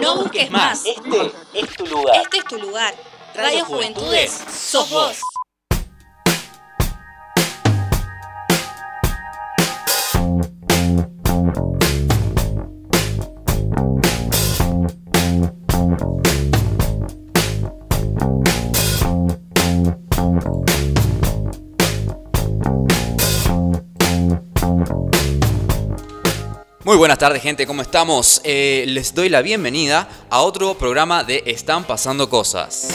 No busques más. Este es tu lugar. Este es tu lugar. Radio Juventudes, sos vos. Muy buenas tardes gente, ¿cómo estamos? Eh, les doy la bienvenida a otro programa de Están pasando cosas.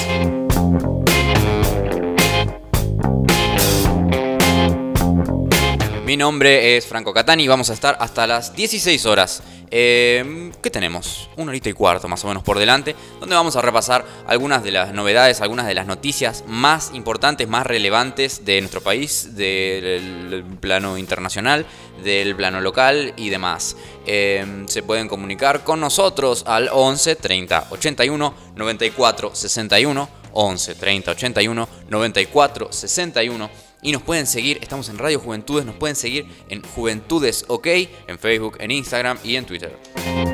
Mi nombre es Franco Catani vamos a estar hasta las 16 horas. Eh, ¿Qué tenemos? Una horita y cuarto más o menos por delante, donde vamos a repasar algunas de las novedades, algunas de las noticias más importantes, más relevantes de nuestro país, del plano internacional, del plano local y demás. Eh, se pueden comunicar con nosotros al 11 30 81 94 61 11 30 81 94 61 y nos pueden seguir, estamos en Radio Juventudes, nos pueden seguir en Juventudes OK, en Facebook, en Instagram y en Twitter.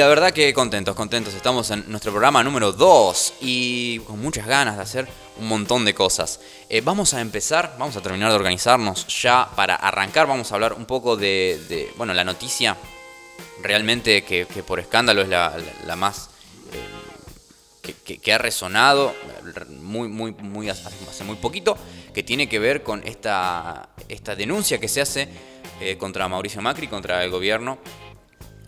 La verdad que contentos, contentos. Estamos en nuestro programa número 2 y con muchas ganas de hacer un montón de cosas. Eh, vamos a empezar, vamos a terminar de organizarnos ya para arrancar. Vamos a hablar un poco de, bueno, la noticia realmente que, por escándalo es la, más... Eh, que, ha resonado muy, muy, muy hace muy poquito, que tiene que ver con esta, esta denuncia que se hace eh, contra Mauricio Macri, contra el gobierno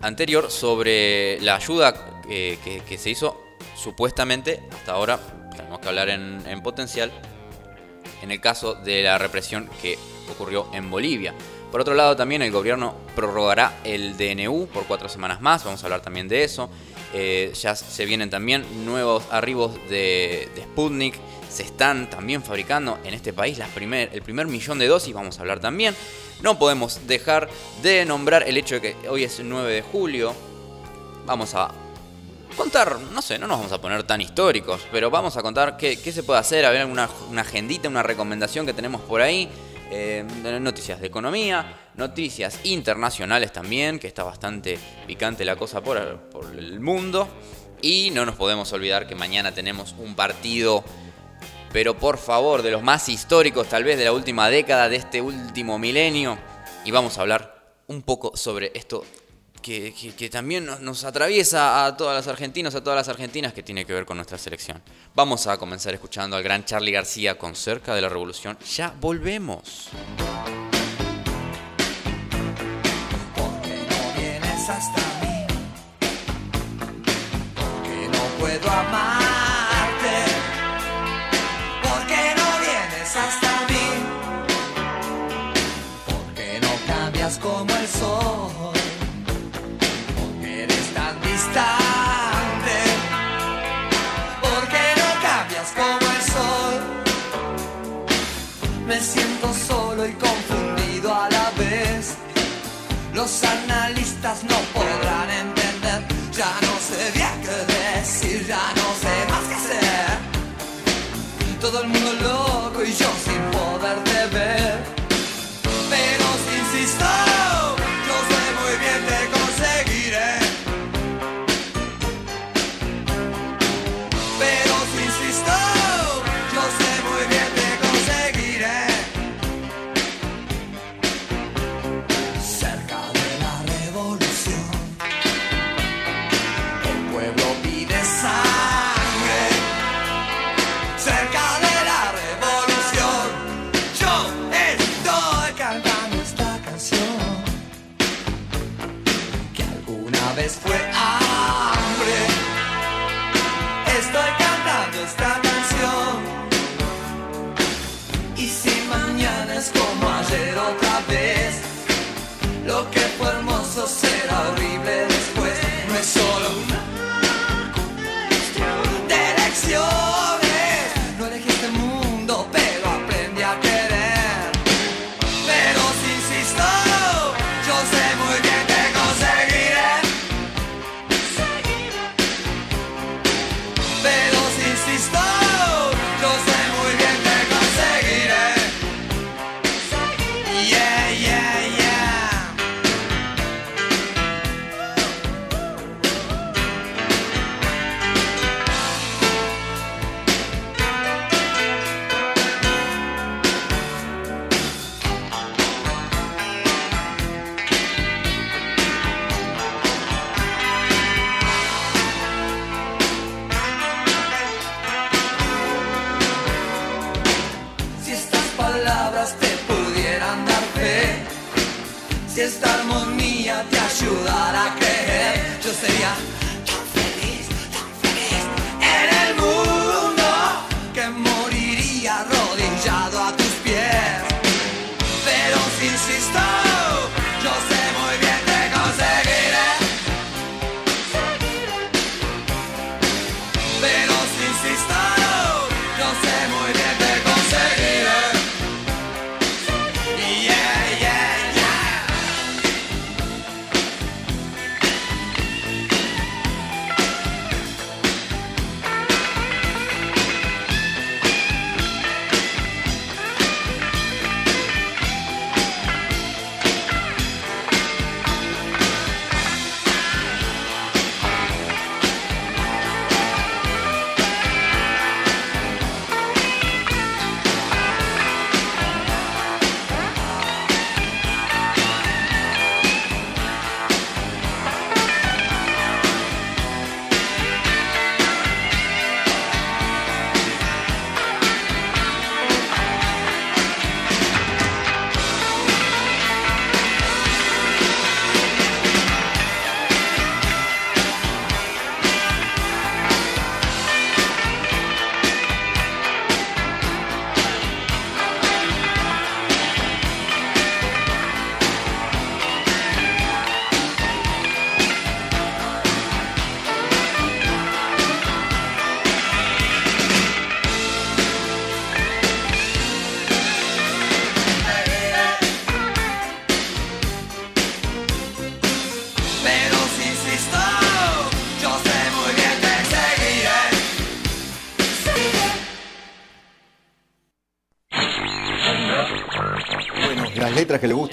anterior sobre la ayuda que, se hizo supuestamente, hasta ahora tenemos que hablar en, en, potencial, en el caso de la represión que ocurrió en Bolivia. Por otro lado, también el gobierno prorrogará el DNU por cuatro semanas más, vamos a hablar también de eso. Eh, ya se vienen también nuevos arribos de, Sputnik, se están también fabricando en este país las primer, el primer millón de dosis, vamos a hablar también. No podemos dejar de nombrar el hecho de que hoy es el 9 de julio. Vamos a contar, no sé, no nos vamos a poner tan históricos, pero vamos a contar qué, se puede hacer, a ver alguna una agendita, una recomendación que tenemos por ahí. Eh, noticias de economía, noticias internacionales también, que está bastante picante la cosa por, por el mundo. Y no nos podemos olvidar que mañana tenemos un partido pero por favor, de los más históricos tal vez de la última década, de este último milenio. Y vamos a hablar un poco sobre esto que, también nos, atraviesa a todas las argentinas, a todas las argentinas, que tiene que ver con nuestra selección. Vamos a comenzar escuchando al gran Charlie García con Cerca de la Revolución. Ya volvemos. Hasta mí, porque no puedo amar. Los analistas no podrán entender, ya no sé bien qué decir, ya no sé más qué hacer. Todo el mundo loco y yo sin poderte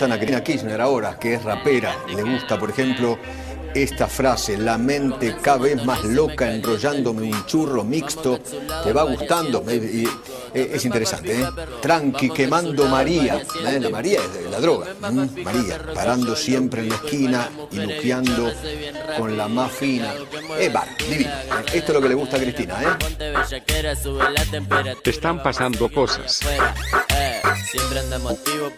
a Cristina Kirchner ahora, que es rapera, le gusta, por ejemplo, esta frase, la mente cada vez más loca enrollándome un churro mixto, te va gustando, eh, es interesante, ¿eh? Tranqui quemando María, ¿eh? la María es la droga. María, parando siempre en la esquina y luqueando con la más fina. Eh, va, divino. Esto es lo que le gusta a Cristina, ¿eh? Están pasando cosas.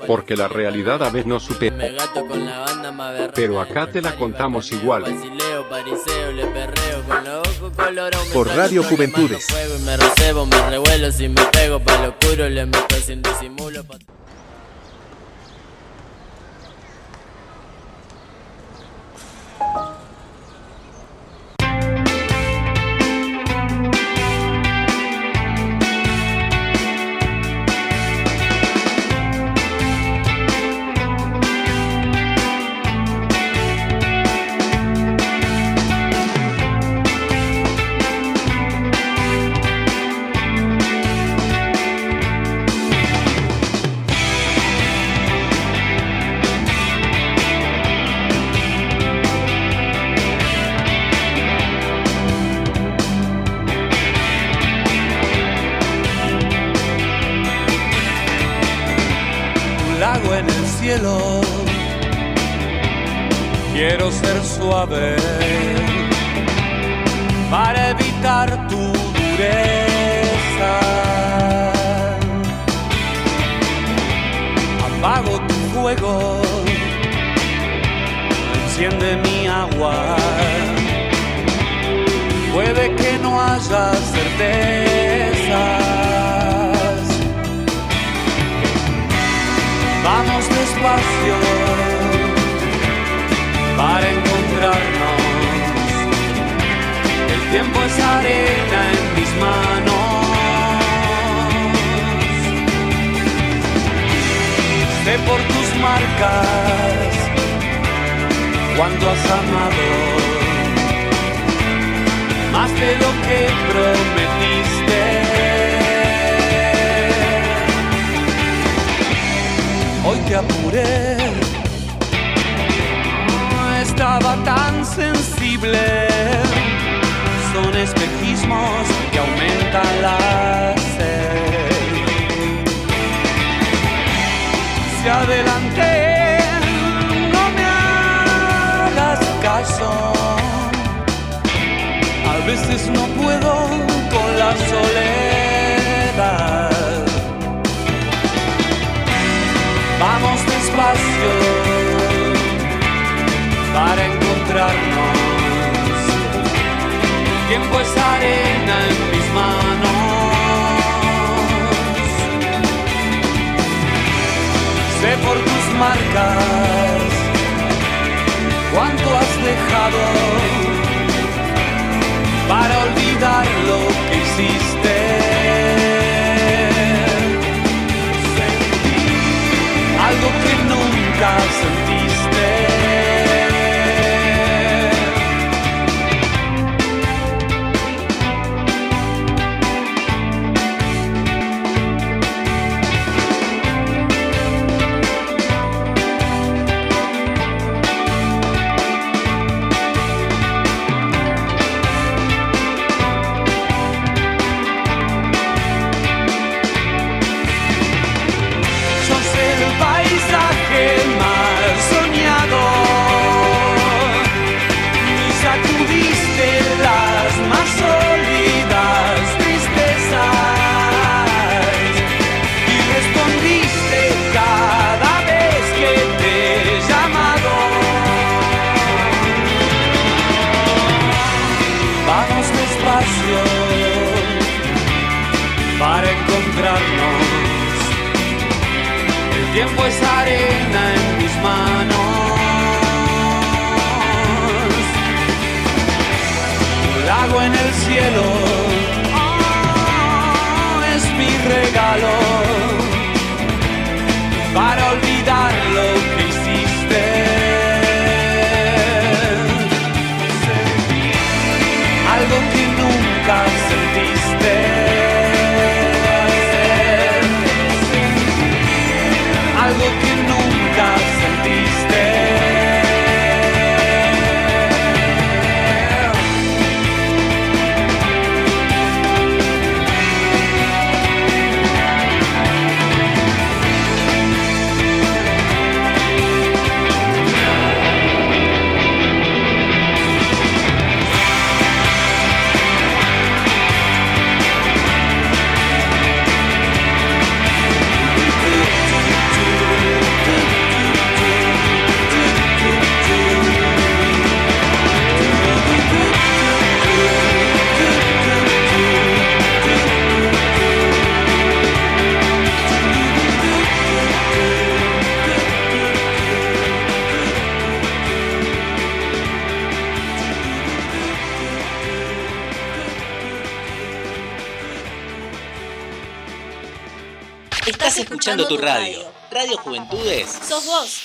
Porque la realidad a veces no supera. Pero acá te la contamos igual. Por Radio Juventudes. Ser suave para evitar tu dureza. Apago tu fuego, enciende mi agua. Puede que no haya certezas. Vamos despacio encontrarnos. El tiempo es arena en mis manos. Sé por tus marcas cuánto has amado. Más de lo que prometiste. Hoy te apuré, estaba tan sensible. Son espejismos que aumentan la sed. Si adelanté, no me hagas caso. A veces no puedo con la soledad. Vamos despacio para encontrarnos. El tiempo es arena en mis manos. Sé por tus marcas cuánto has dejado para olvidar lo que hiciste. Algo que nunca sentiste. Tiempo es arena en mis manos. Un lago en el cielo oh, es mi regalo para olvidar escuchando tu radio. Radio Juventudes. Sos vos.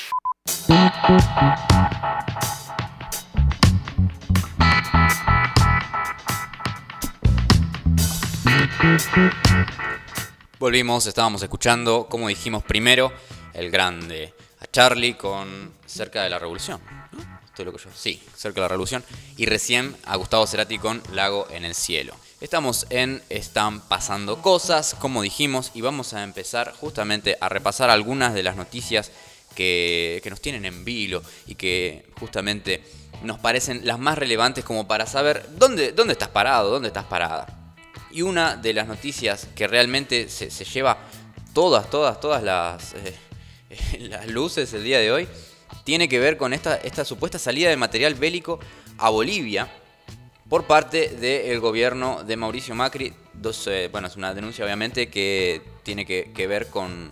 Volvimos, estábamos escuchando, como dijimos primero, el grande a Charlie con Cerca de la Revolución. ¿no? Esto es lo que yo. Sí, Cerca de la Revolución. Y recién a Gustavo Cerati con Lago en el Cielo. Estamos en Están pasando cosas, como dijimos, y vamos a empezar justamente a repasar algunas de las noticias que, que nos tienen en vilo y que justamente nos parecen las más relevantes como para saber dónde, dónde estás parado, dónde estás parada. Y una de las noticias que realmente se, se lleva todas, todas, todas las, eh, las luces el día de hoy tiene que ver con esta, esta supuesta salida de material bélico a Bolivia por parte del gobierno de Mauricio Macri. Dos, eh, bueno, es una denuncia obviamente que tiene que, ver con,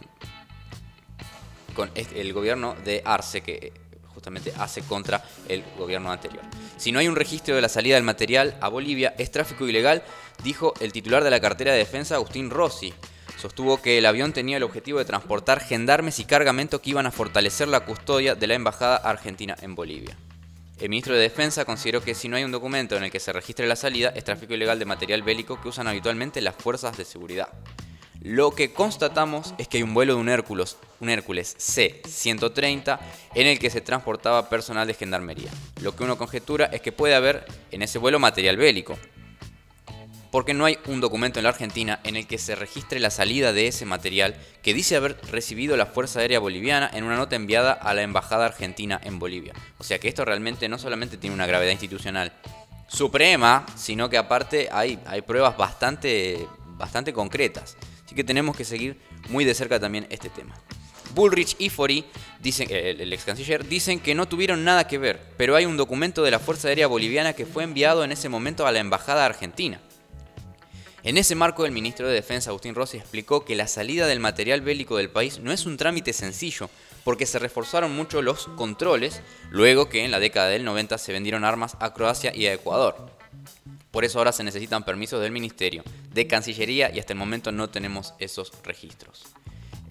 este- el gobierno de Arce, que justamente hace contra el gobierno anterior. Si no hay un registro de la salida del material a Bolivia, es tráfico ilegal, dijo el titular de la cartera de defensa, Agustín Rossi. Sostuvo que el avión tenía el objetivo de transportar gendarmes y cargamento que iban a fortalecer la custodia de la embajada argentina en Bolivia. El ministro de Defensa consideró que si no hay un documento en el que se registre la salida, es tráfico ilegal de material bélico que usan habitualmente las fuerzas de seguridad. Lo que constatamos es que hay un vuelo de un Hércules, un Hércules C-130 en el que se transportaba personal de gendarmería. Lo que uno conjetura es que puede haber en ese vuelo material bélico, porque no hay un documento en la Argentina en el que se registre la salida de ese material que dice haber recibido la Fuerza Aérea Boliviana en una nota enviada a la Embajada Argentina en Bolivia. O sea que esto realmente no solamente tiene una gravedad institucional suprema, sino que aparte hay, hay pruebas bastante, bastante concretas. Así que tenemos que seguir muy de cerca también este tema. Bullrich y Fori, dicen, eh, el, el ex canciller, dicen que no tuvieron nada que ver, pero hay un documento de la Fuerza Aérea Boliviana que fue enviado en ese momento a la Embajada Argentina. En ese marco, el ministro de Defensa, Agustín Rossi, explicó que la salida del material bélico del país no es un trámite sencillo, porque se reforzaron mucho los controles, luego que en la década del 90 se vendieron armas a Croacia y a Ecuador. Por eso ahora se necesitan permisos del Ministerio, de Cancillería y hasta el momento no tenemos esos registros.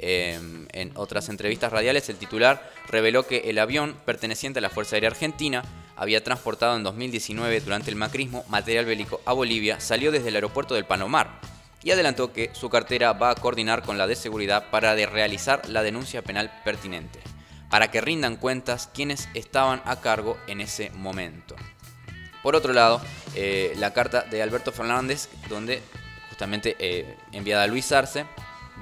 Eh, en otras entrevistas radiales, el titular reveló que el avión perteneciente a la Fuerza Aérea Argentina había transportado en 2019 durante el macrismo material bélico a Bolivia, salió desde el aeropuerto del Palomar y adelantó que su cartera va a coordinar con la de seguridad para realizar la denuncia penal pertinente, para que rindan cuentas quienes estaban a cargo en ese momento. Por otro lado, eh, la carta de Alberto Fernández, donde justamente eh, enviada a Luis Arce,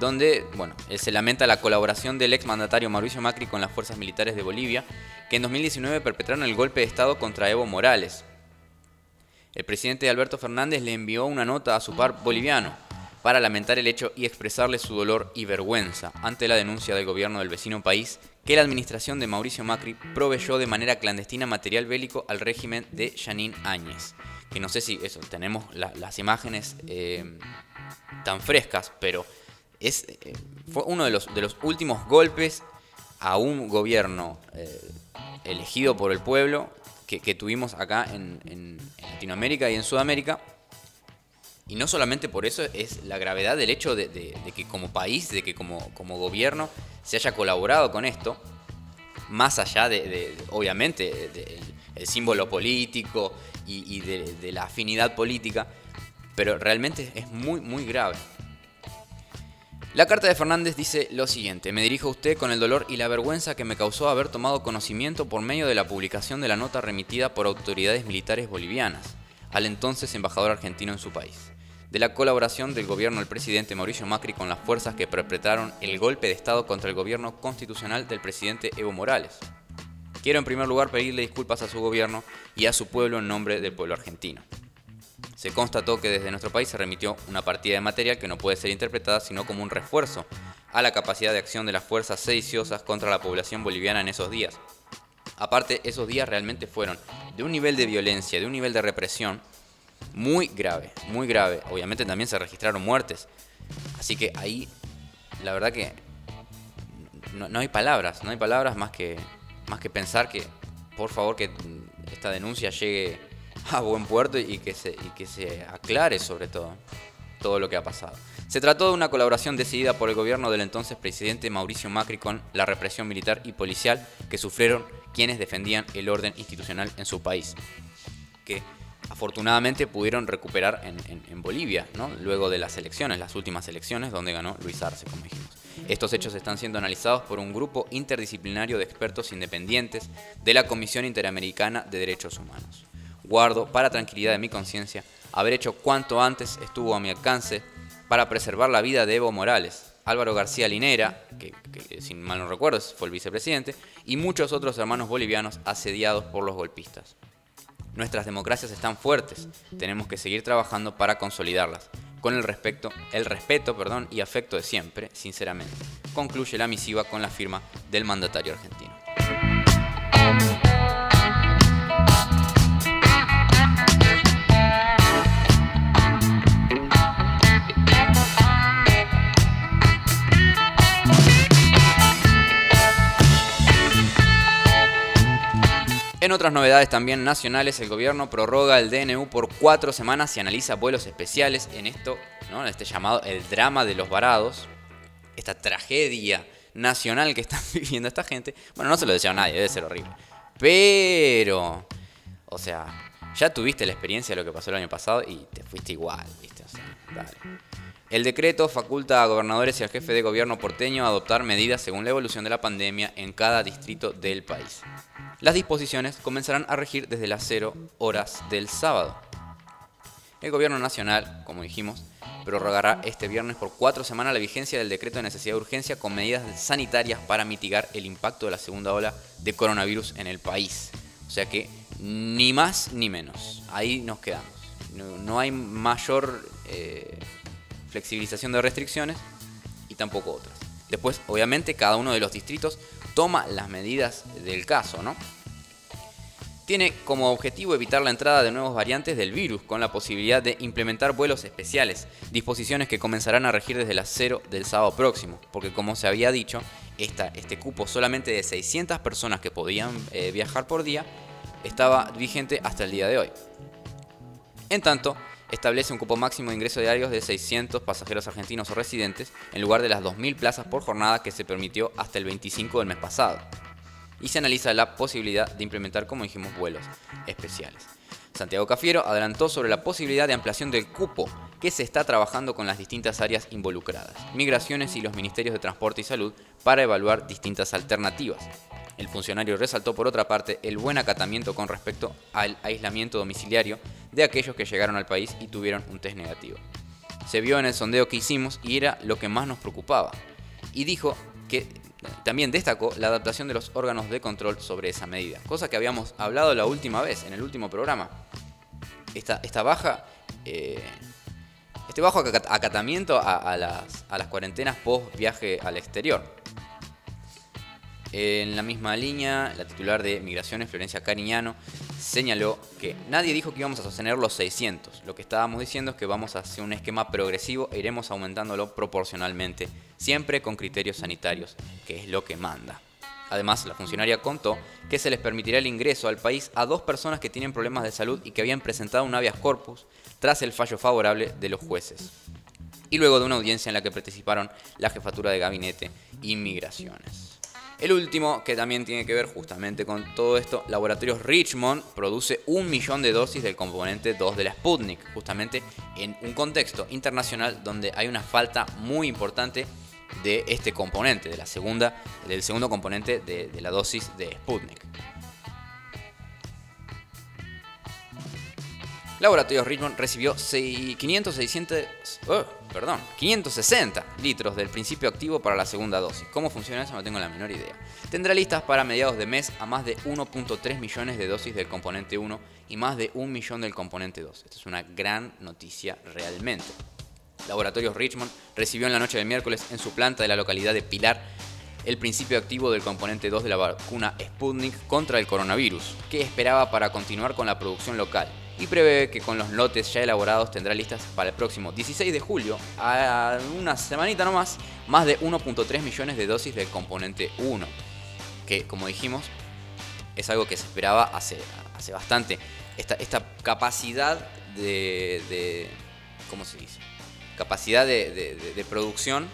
donde bueno, él se lamenta la colaboración del ex mandatario Mauricio Macri con las fuerzas militares de Bolivia, que en 2019 perpetraron el golpe de Estado contra Evo Morales. El presidente Alberto Fernández le envió una nota a su par boliviano para lamentar el hecho y expresarle su dolor y vergüenza ante la denuncia del gobierno del vecino país que la administración de Mauricio Macri proveyó de manera clandestina material bélico al régimen de Janine Áñez. Que no sé si eso, tenemos la- las imágenes eh, tan frescas, pero eh, fue uno de los, últimos golpes a un gobierno eh, elegido por el pueblo que, tuvimos acá en, Latinoamérica y en Sudamérica. Y no solamente por eso es la gravedad del hecho de, que como país, de que como, como gobierno se haya colaborado con esto, más allá de, obviamente, el, símbolo político y, y de la afinidad política, pero realmente es muy, muy grave. La carta de Fernández dice lo siguiente, me dirijo a usted con el dolor y la vergüenza que me causó haber tomado conocimiento por medio de la publicación de la nota remitida por autoridades militares bolivianas al entonces embajador argentino en su país, de la colaboración del gobierno del presidente Mauricio Macri con las fuerzas que perpetraron el golpe de Estado contra el gobierno constitucional del presidente Evo Morales. Quiero en primer lugar pedirle disculpas a su gobierno y a su pueblo en nombre del pueblo argentino. Se constató que desde nuestro país se remitió una partida de material que no puede ser interpretada sino como un refuerzo a la capacidad de acción de las fuerzas sediciosas contra la población boliviana en esos días. Aparte, esos días realmente fueron de un nivel de violencia, de un nivel de represión muy grave, muy grave. Obviamente también se registraron muertes. Así que ahí, la verdad que no, no hay palabras, no hay palabras más que, más que pensar que, por favor, que esta denuncia llegue a buen puerto y que se, y que se aclare sobre todo todo lo que ha pasado. Se trató de una colaboración decidida por el gobierno del entonces presidente Mauricio Macri con la represión militar y policial que sufrieron quienes defendían el orden institucional en su país, que afortunadamente pudieron recuperar en, en- en Bolivia, ¿no? luego de las elecciones, las últimas elecciones, donde ganó Luis Arce, como dijimos. Estos hechos están siendo analizados por un grupo interdisciplinario de expertos independientes de la Comisión Interamericana de Derechos Humanos. Guardo, para tranquilidad de mi conciencia, haber hecho cuanto antes estuvo a mi alcance para preservar la vida de Evo Morales, Álvaro García Linera, que, que, sin mal no recuerdo fue el vicepresidente, y muchos otros hermanos bolivianos asediados por los golpistas. Nuestras democracias están fuertes, tenemos que seguir trabajando para consolidarlas, con el, respecto, el respeto perdón, y afecto de siempre, sinceramente. Concluye la misiva con la firma del mandatario argentino. En otras novedades también nacionales, el gobierno prorroga el DNU por cuatro semanas y analiza vuelos especiales en esto, ¿no? en este llamado el drama de los varados, esta tragedia nacional que están viviendo esta gente. Bueno, no se lo deseo a nadie, debe ser horrible. Pero, o sea, ya tuviste la experiencia de lo que pasó el año pasado y te fuiste igual, ¿viste? O sea, dale. El decreto faculta a gobernadores y al jefe de gobierno porteño a adoptar medidas según la evolución de la pandemia en cada distrito del país. Las disposiciones comenzarán a regir desde las 0 horas del sábado. El gobierno nacional, como dijimos, prorrogará este viernes por cuatro semanas la vigencia del decreto de necesidad de urgencia con medidas sanitarias para mitigar el impacto de la segunda ola de coronavirus en el país. O sea que ni más ni menos. Ahí nos quedamos. No, hay mayor eh, flexibilización de restricciones y tampoco otras. Después, obviamente, cada uno de los distritos toma las medidas del caso, ¿no? Tiene como objetivo evitar la entrada de nuevas variantes del virus, con la posibilidad de implementar vuelos especiales, disposiciones que comenzarán a regir desde las 0 del sábado próximo, porque como se había dicho, este cupo solamente de 600 personas que podían eh, viajar por día estaba vigente hasta el día de hoy. En tanto, establece un cupo máximo de ingreso diarios de 600 pasajeros argentinos o residentes en lugar de las 2.000 plazas por jornada que se permitió hasta el 25 del mes pasado. Y se analiza la posibilidad de implementar, como dijimos, vuelos especiales. Santiago Cafiero adelantó sobre la posibilidad de ampliación del cupo que se está trabajando con las distintas áreas involucradas, migraciones y los ministerios de Transporte y Salud, para evaluar distintas alternativas. El funcionario resaltó por otra parte el buen acatamiento con respecto al aislamiento domiciliario de aquellos que llegaron al país y tuvieron un test negativo. Se vio en el sondeo que hicimos y era lo que más nos preocupaba. Y dijo que también destacó la adaptación de los órganos de control sobre esa medida, cosa que habíamos hablado la última vez, en el último programa. Esta, baja, eh, este bajo acatamiento a las cuarentenas post viaje al exterior. En la misma línea, la titular de Migraciones, Florencia Cariñano, señaló que nadie dijo que íbamos a sostener los 600. Lo que estábamos diciendo es que vamos a hacer un esquema progresivo e iremos aumentándolo proporcionalmente, siempre con criterios sanitarios, que es lo que manda. Además, la funcionaria contó que se les permitirá el ingreso al país a dos personas que tienen problemas de salud y que habían presentado un habeas corpus tras el fallo favorable de los jueces. Y luego de una audiencia en la que participaron la jefatura de gabinete y migraciones. El último, que también tiene que ver justamente con todo esto, Laboratorios Richmond produce un millón de dosis del componente 2 de la Sputnik, justamente en un contexto internacional donde hay una falta muy importante de este componente, de la segunda, del segundo componente de, de la dosis de Sputnik. Laboratorios Richmond recibió 500, 600, perdón, 560 litros del principio activo para la segunda dosis. ¿Cómo funciona eso? No tengo la menor idea. Tendrá listas para mediados de mes a más de 1.3 millones de dosis del componente 1 y más de 1 millón del componente 2. Esta es una gran noticia realmente. Laboratorios Richmond recibió en la noche del miércoles en su planta de la localidad de Pilar el principio activo del componente 2 de la vacuna Sputnik contra el coronavirus, que esperaba para continuar con la producción local y prevé que con los lotes ya elaborados tendrá listas para el próximo 16 de julio, a una semanita nomás, más de 1.3 millones de dosis del componente 1, que como dijimos es algo que se esperaba hace, hace bastante. Esta, esta capacidad de, ¿Cómo se dice? Capacidad de, producción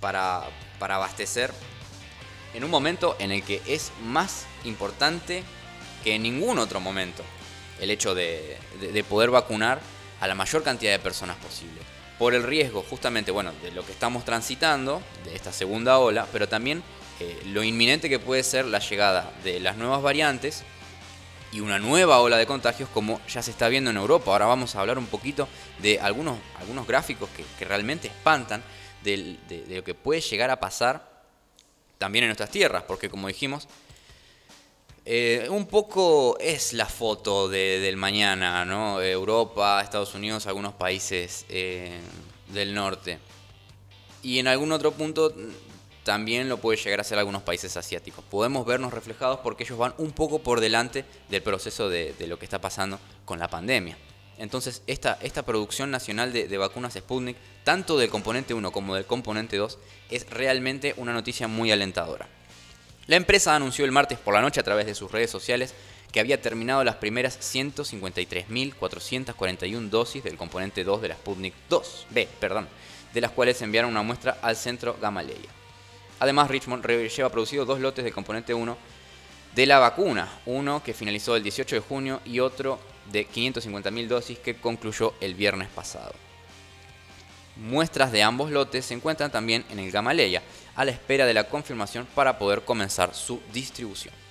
para, para abastecer en un momento en el que es más importante que en ningún otro momento el hecho de, poder vacunar a la mayor cantidad de personas posible. Por el riesgo justamente, bueno, de lo que estamos transitando, de esta segunda ola, pero también eh, lo inminente que puede ser la llegada de las nuevas variantes y una nueva ola de contagios como ya se está viendo en Europa. Ahora vamos a hablar un poquito de algunos, algunos gráficos que, realmente espantan de, de, lo que puede llegar a pasar también en nuestras tierras, porque como dijimos, eh, un poco es la foto del mañana, ¿no? Europa, Estados Unidos, algunos países eh, del norte. Y en algún otro punto también lo puede llegar a ser algunos países asiáticos. Podemos vernos reflejados porque ellos van un poco por delante del proceso de, lo que está pasando con la pandemia. Entonces, esta, esta producción nacional de, de, vacunas Sputnik, tanto del componente 1 como del componente 2, es realmente una noticia muy alentadora. La empresa anunció el martes por la noche a través de sus redes sociales que había terminado las primeras 153.441 dosis del componente 2 de la Sputnik 2B, perdón, de las cuales enviaron una muestra al centro Gamaleya. Además, Richmond lleva producido dos lotes del componente 1 de la vacuna, uno que finalizó el 18 de junio y otro de 550.000 dosis que concluyó el viernes pasado. Muestras de ambos lotes se encuentran también en el Gamaleya, a la espera de la confirmación para poder comenzar su distribución.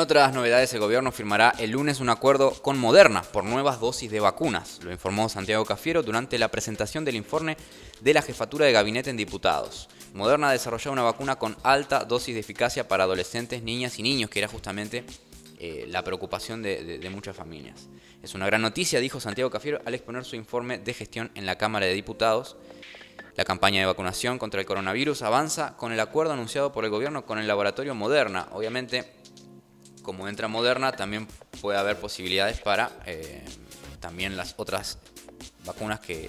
Otras novedades, el gobierno firmará el lunes un acuerdo con Moderna por nuevas dosis de vacunas, lo informó Santiago Cafiero durante la presentación del informe de la jefatura de gabinete en diputados. Moderna ha desarrollado una vacuna con alta dosis de eficacia para adolescentes, niñas y niños, que era justamente eh, la preocupación de, de muchas familias. Es una gran noticia, dijo Santiago Cafiero al exponer su informe de gestión en la Cámara de Diputados. La campaña de vacunación contra el coronavirus avanza con el acuerdo anunciado por el gobierno con el laboratorio Moderna. Obviamente, como entra Moderna, también puede haber posibilidades para eh, también las otras vacunas que,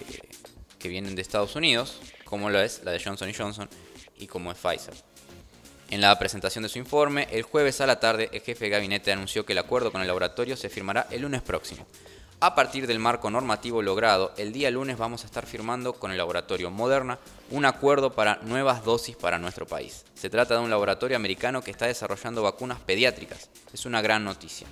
que, vienen de Estados Unidos, como es la de Johnson Johnson y como es Pfizer. En la presentación de su informe, el jueves a la tarde, el jefe de gabinete anunció que el acuerdo con el laboratorio se firmará el lunes próximo. A partir del marco normativo logrado, el día lunes vamos a estar firmando con el laboratorio Moderna un acuerdo para nuevas dosis para nuestro país. Se trata de un laboratorio americano que está desarrollando vacunas pediátricas. Es una gran noticia.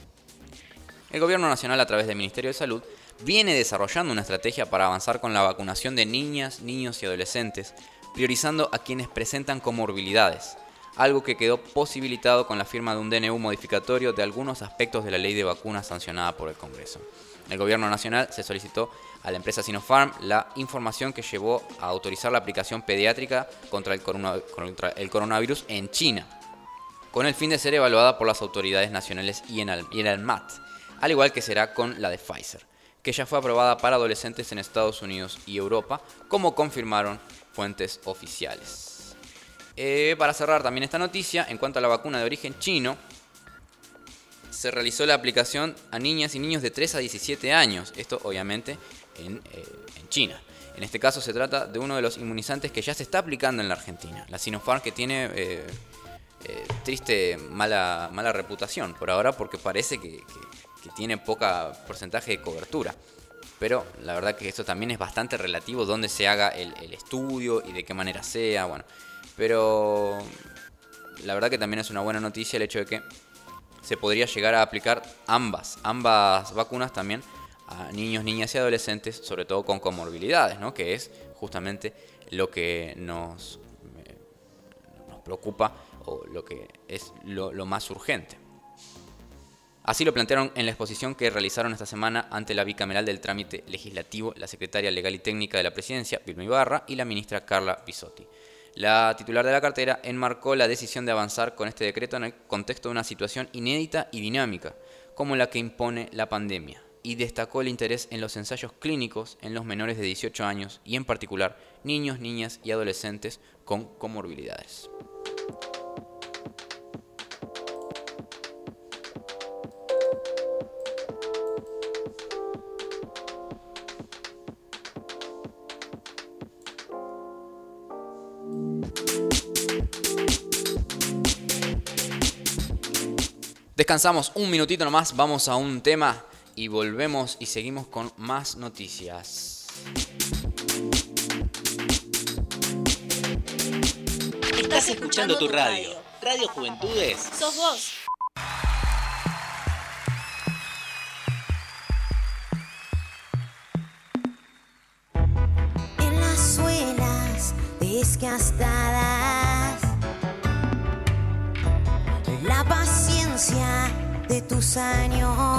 El Gobierno Nacional, a través del Ministerio de Salud, viene desarrollando una estrategia para avanzar con la vacunación de niñas, niños y adolescentes, priorizando a quienes presentan comorbilidades, algo que quedó posibilitado con la firma de un DNU modificatorio de algunos aspectos de la ley de vacunas sancionada por el Congreso el gobierno nacional se solicitó a la empresa Sinopharm la información que llevó a autorizar la aplicación pediátrica contra el, coronavirus en China, con el fin de ser evaluada por las autoridades nacionales y en, el, MAT, al igual que será con la de Pfizer, que ya fue aprobada para adolescentes en Estados Unidos y Europa, como confirmaron fuentes oficiales. Eh, para cerrar también esta noticia, en cuanto a la vacuna de origen chino, se realizó la aplicación a niñas y niños de 3 a 17 años. Esto obviamente en, eh, en, China. En este caso se trata de uno de los inmunizantes que ya se está aplicando en la Argentina. La Sinopharm que tiene eh, eh, triste, mala, mala reputación por ahora porque parece que, tiene poca porcentaje de cobertura. Pero la verdad que esto también es bastante relativo donde se haga el, el estudio y de qué manera sea. Bueno, pero la verdad que también es una buena noticia el hecho de que se podría llegar a aplicar ambas, ambas vacunas también a niños, niñas y adolescentes, sobre todo con comorbilidades, ¿no? que es justamente lo que nos, eh, nos preocupa o lo que es lo, más urgente. Así lo plantearon en la exposición que realizaron esta semana ante la bicameral del trámite legislativo la secretaria legal y técnica de la presidencia, Vilma Ibarra, y la ministra Carla Pisotti. La titular de la cartera enmarcó la decisión de avanzar con este decreto en el contexto de una situación inédita y dinámica, como la que impone la pandemia, y destacó el interés en los ensayos clínicos en los menores de 18 años y en particular niños, niñas y adolescentes con comorbilidades. Descansamos un minutito nomás, vamos a un tema y volvemos y seguimos con más noticias. Estás escuchando tu radio. Radio Juventudes. Sos vos. En las suelas desgastadas años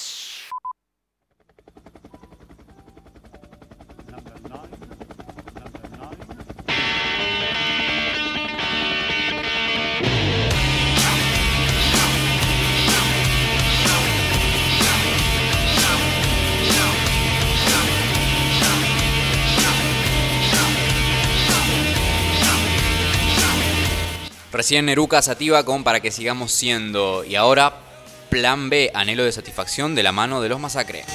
Recién Neruca Sativa con Para que sigamos siendo. Y ahora, Plan B, anhelo de satisfacción de la mano de los masacres.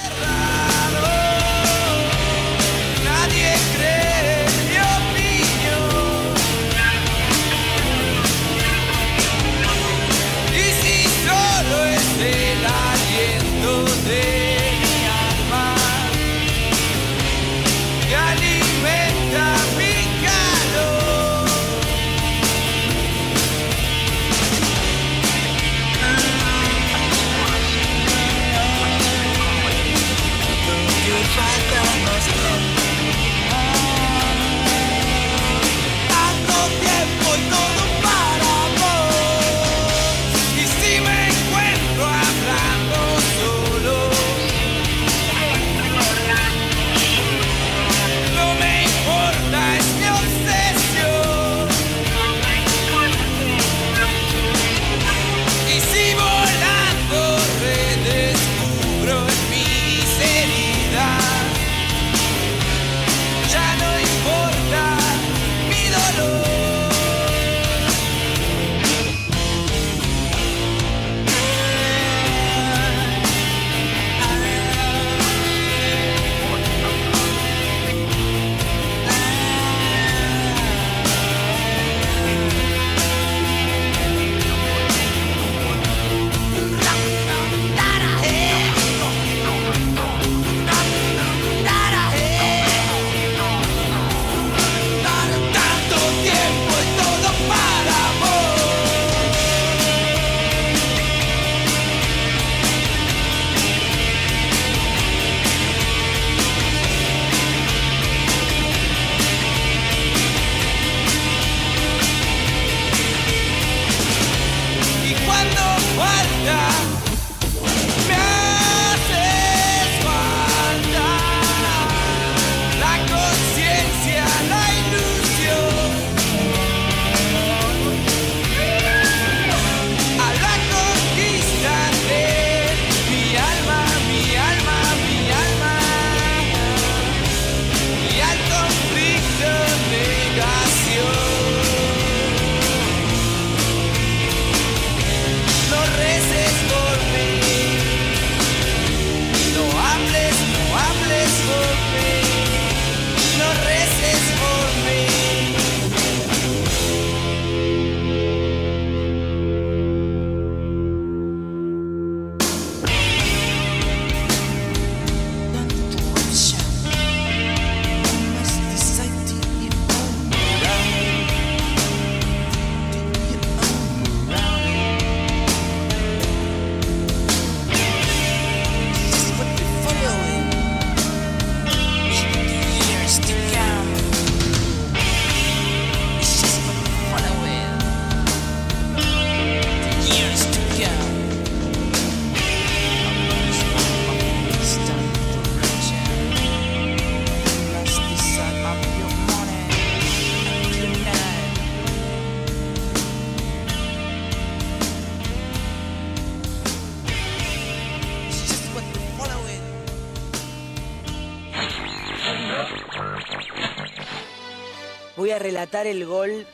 El gol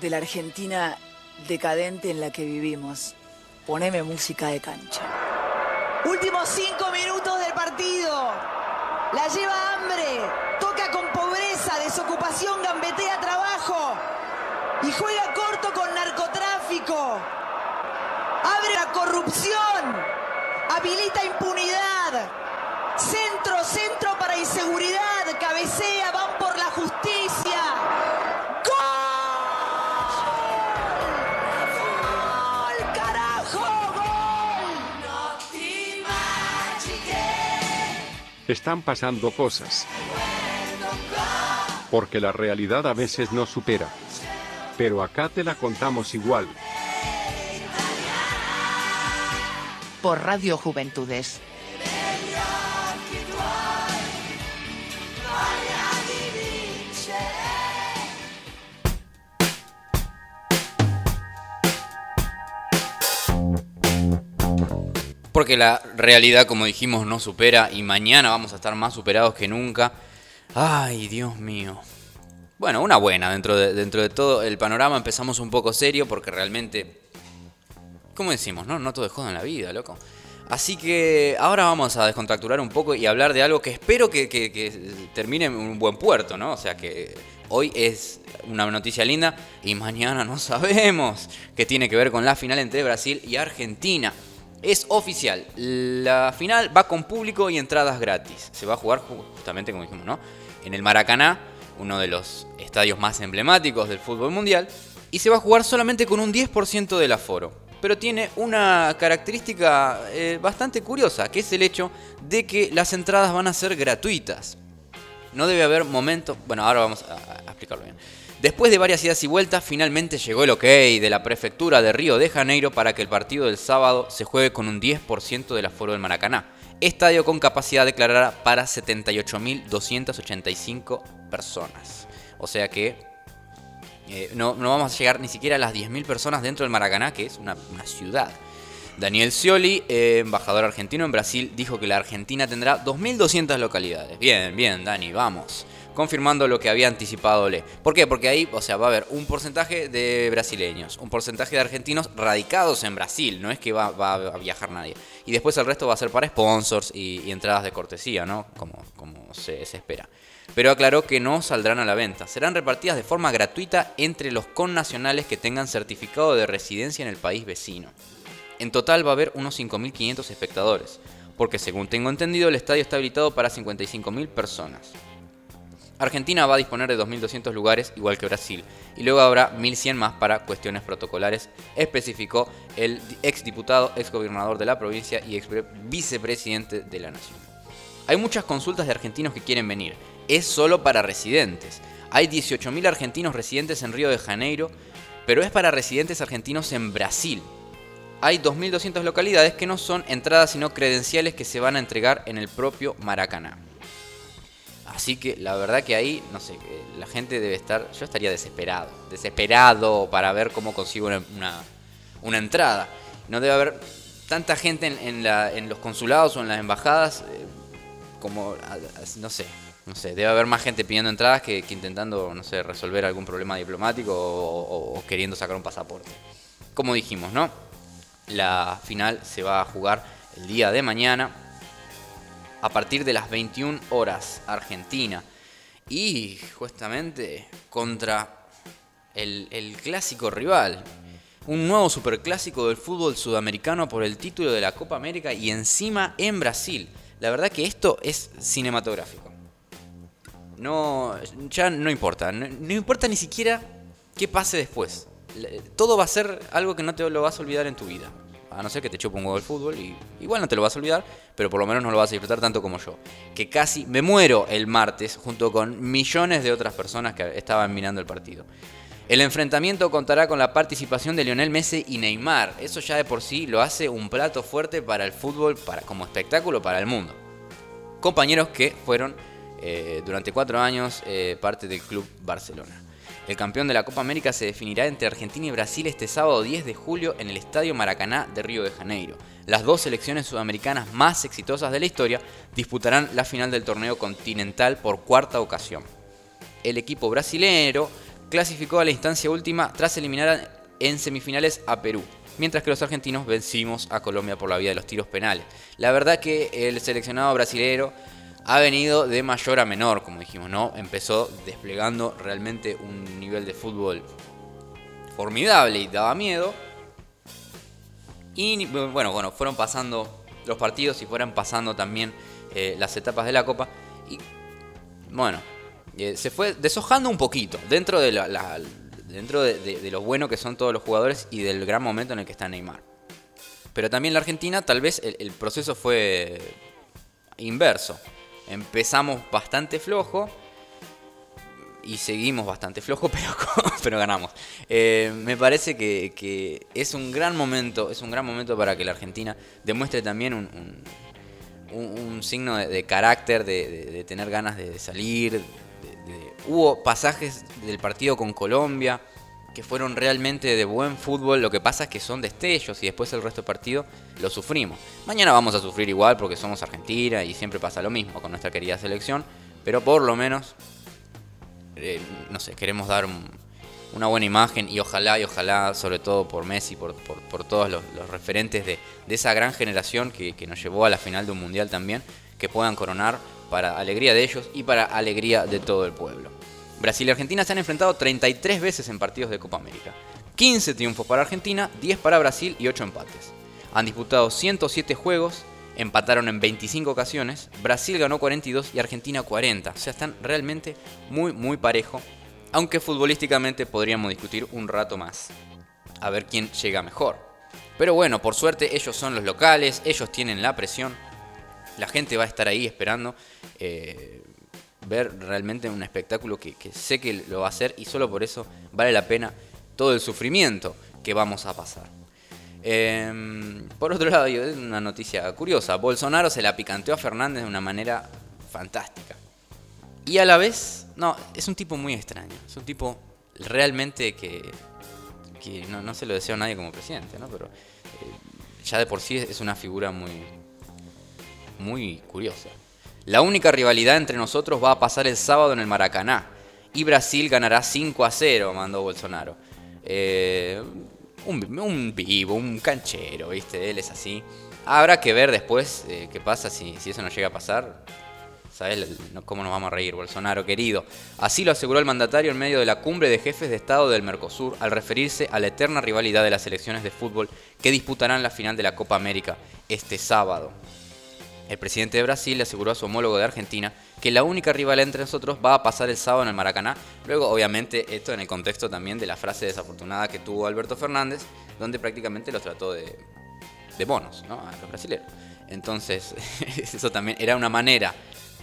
de la Argentina decadente en la que vivimos. Poneme música de cancha. Últimos cinco minutos del partido. La lleva Están pasando cosas. Porque la realidad a veces no supera. Pero acá te la contamos igual. Por Radio Juventudes. Porque la realidad, como dijimos, no supera y mañana vamos a estar más superados que nunca. Ay, Dios mío. Bueno, una buena dentro de, todo el panorama. Empezamos un poco serio porque realmente, ¿cómo decimos? No, no todo es joda en la vida, loco. Así que ahora vamos a descontracturar un poco y hablar de algo que espero que, termine en un buen puerto, ¿no? O sea que hoy es una noticia linda y mañana no sabemos que tiene que ver con la final entre Brasil y Argentina. Es oficial, la final va con público y entradas gratis. Se va a jugar justamente como dijimos, ¿no? En el Maracaná, uno de los estadios más emblemáticos del fútbol mundial, y se va a jugar solamente con un 10% del aforo. Pero tiene una característica eh, bastante curiosa, que es el hecho de que las entradas van a ser gratuitas. No debe haber momento. Bueno, ahora vamos a, a explicarlo bien. Después de varias idas y vueltas, finalmente llegó el ok de la prefectura de Río de Janeiro para que el partido del sábado se juegue con un 10% del aforo del Maracaná. Estadio con capacidad declarada para 78.285 personas. O sea que eh, no, vamos a llegar ni siquiera a las 10.000 personas dentro del Maracaná, que es una, una ciudad. Daniel Scioli, eh, embajador argentino en Brasil, dijo que la Argentina tendrá 2.200 localidades. Bien, bien, Dani, vamos. Confirmando lo que había anticipado Le. ¿Por qué? Porque ahí, o sea, va a haber un porcentaje de brasileños, un porcentaje de argentinos radicados en Brasil, no es que va, va a viajar nadie. Y después el resto va a ser para sponsors y, entradas de cortesía, ¿no? Como, como se, se espera. Pero aclaró que no saldrán a la venta. Serán repartidas de forma gratuita entre los connacionales que tengan certificado de residencia en el país vecino. En total va a haber unos 5.500 espectadores, porque según tengo entendido el estadio está habilitado para 55.000 personas. Argentina va a disponer de 2.200 lugares, igual que Brasil, y luego habrá 1.100 más para cuestiones protocolares, especificó el exdiputado, exgobernador de la provincia y ex vicepresidente de la nación. Hay muchas consultas de argentinos que quieren venir, es solo para residentes. Hay 18.000 argentinos residentes en Río de Janeiro, pero es para residentes argentinos en Brasil. Hay 2.200 localidades que no son entradas sino credenciales que se van a entregar en el propio Maracaná. Así que la verdad que ahí, no sé, eh, la gente debe estar, yo estaría desesperado, desesperado para ver cómo consigo una, una, entrada. No debe haber tanta gente en, la- en los consulados o en las embajadas eh, como, no sé, no sé, debe haber más gente pidiendo entradas que, que intentando, no sé, resolver algún problema diplomático o- o queriendo sacar un pasaporte. Como dijimos, ¿no? La final se va a jugar el día de mañana a partir de las 21 horas Argentina. Y justamente contra el, clásico rival. Un nuevo superclásico del fútbol sudamericano por el título de la Copa América y encima en Brasil. La verdad que esto es cinematográfico. No, ya no importa. No, no importa ni siquiera qué pase después. Todo va a ser algo que no te lo vas a olvidar en tu vida. A no ser que te chupe un huevo el fútbol y igual no te lo vas a olvidar, pero por lo menos no lo vas a disfrutar tanto como yo. Que casi me muero el martes junto con millones de otras personas que estaban mirando el partido. El enfrentamiento contará con la participación de Lionel Messi y Neymar. Eso ya de por sí lo hace un plato fuerte para el fútbol, para, como espectáculo para el mundo. Compañeros que fueron eh, durante cuatro años eh, parte del Club Barcelona. El campeón de la Copa América se definirá entre Argentina y Brasil este sábado 10 de julio en el Estadio Maracaná de Río de Janeiro. Las dos selecciones sudamericanas más exitosas de la historia disputarán la final del torneo continental por cuarta ocasión. El equipo brasilero clasificó a la instancia última tras eliminar en semifinales a Perú, mientras que los argentinos vencimos a Colombia por la vía de los tiros penales. La verdad que el seleccionado brasilero ha venido de mayor a menor, como dijimos, ¿no? Empezó desplegando realmente un nivel de fútbol formidable y daba miedo. Y bueno, bueno, fueron pasando los partidos y fueron pasando también eh, las etapas de la Copa. Y bueno, eh, se fue deshojando un poquito dentro de, la, la- lo bueno que son todos los jugadores y del gran momento en el que está Neymar. Pero también la Argentina, tal vez el proceso fue inverso. Empezamos bastante flojo y seguimos bastante flojo, pero, pero ganamos. Eh, me parece que, que es un gran momento, es un gran momento para que la Argentina demuestre también un, un, signo de, carácter, de, de- tener ganas de, salir. hubo pasajes del partido con Colombia que fueron realmente de buen fútbol. Lo que pasa es que son destellos y después el resto del partido lo sufrimos. Mañana vamos a sufrir igual porque somos Argentina y siempre pasa lo mismo con nuestra querida selección. Pero por lo menos, eh, no sé, queremos dar un- una buena imagen y ojalá, y ojalá, sobre todo por Messi, por, por, todos los, los referentes de, de esa gran generación que, que nos llevó a la final de un mundial también, que puedan coronar para alegría de ellos y para alegría de todo el pueblo. Brasil y Argentina se han enfrentado 33 veces en partidos de Copa América. 15 triunfos para Argentina, 10 para Brasil y 8 empates. Han disputado 107 juegos, empataron en 25 ocasiones, Brasil ganó 42 y Argentina 40. O sea, están realmente muy, muy parejo. Aunque futbolísticamente podríamos discutir un rato más. A ver quién llega mejor. Pero bueno, por suerte ellos son los locales, ellos tienen la presión. La gente va a estar ahí esperando eh, ver realmente un espectáculo que, que sé que lo va a hacer y solo por eso vale la pena todo el sufrimiento que vamos a pasar. Em, por otro lado, una noticia curiosa. Bolsonaro se la picanteó a Fernández de una manera fantástica. Y a la vez, no, es un tipo muy extraño. Es un tipo realmente que, no se lo deseo a nadie como presidente, ¿no? Pero eh, ya de por sí es una figura muy, muy curiosa. La única rivalidad entre nosotros va a pasar el sábado en el Maracaná. Y Brasil ganará 5 a 0, mandó Bolsonaro. Eh, un, vivo, un canchero, ¿viste? Él es así. Habrá que ver después eh, qué pasa si, si eso no llega a pasar. ¿Sabes cómo nos vamos a reír, Bolsonaro, querido? Así lo aseguró el mandatario en medio de la cumbre de jefes de Estado del Mercosur al referirse a la eterna rivalidad de las selecciones de fútbol que disputarán la final de la Copa América este sábado. El presidente de Brasil le aseguró a su homólogo de Argentina que la única rival entre nosotros va a pasar el sábado en el Maracaná. Luego, obviamente, esto en el contexto también de la frase desafortunada que tuvo Alberto Fernández, donde prácticamente los trató de, de bonos ¿no? a los brasileños. Entonces, eso también era una manera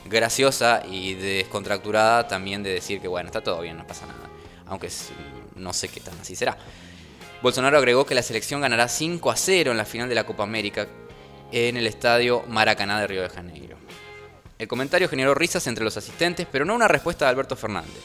graciosa y descontracturada también de decir que, bueno, está todo bien, no pasa nada. Aunque no sé qué tan así será. Bolsonaro agregó que la selección ganará 5 a 0 en la final de la Copa América en el estadio Maracaná de Río de Janeiro. El comentario generó risas entre los asistentes, pero no una respuesta de Alberto Fernández.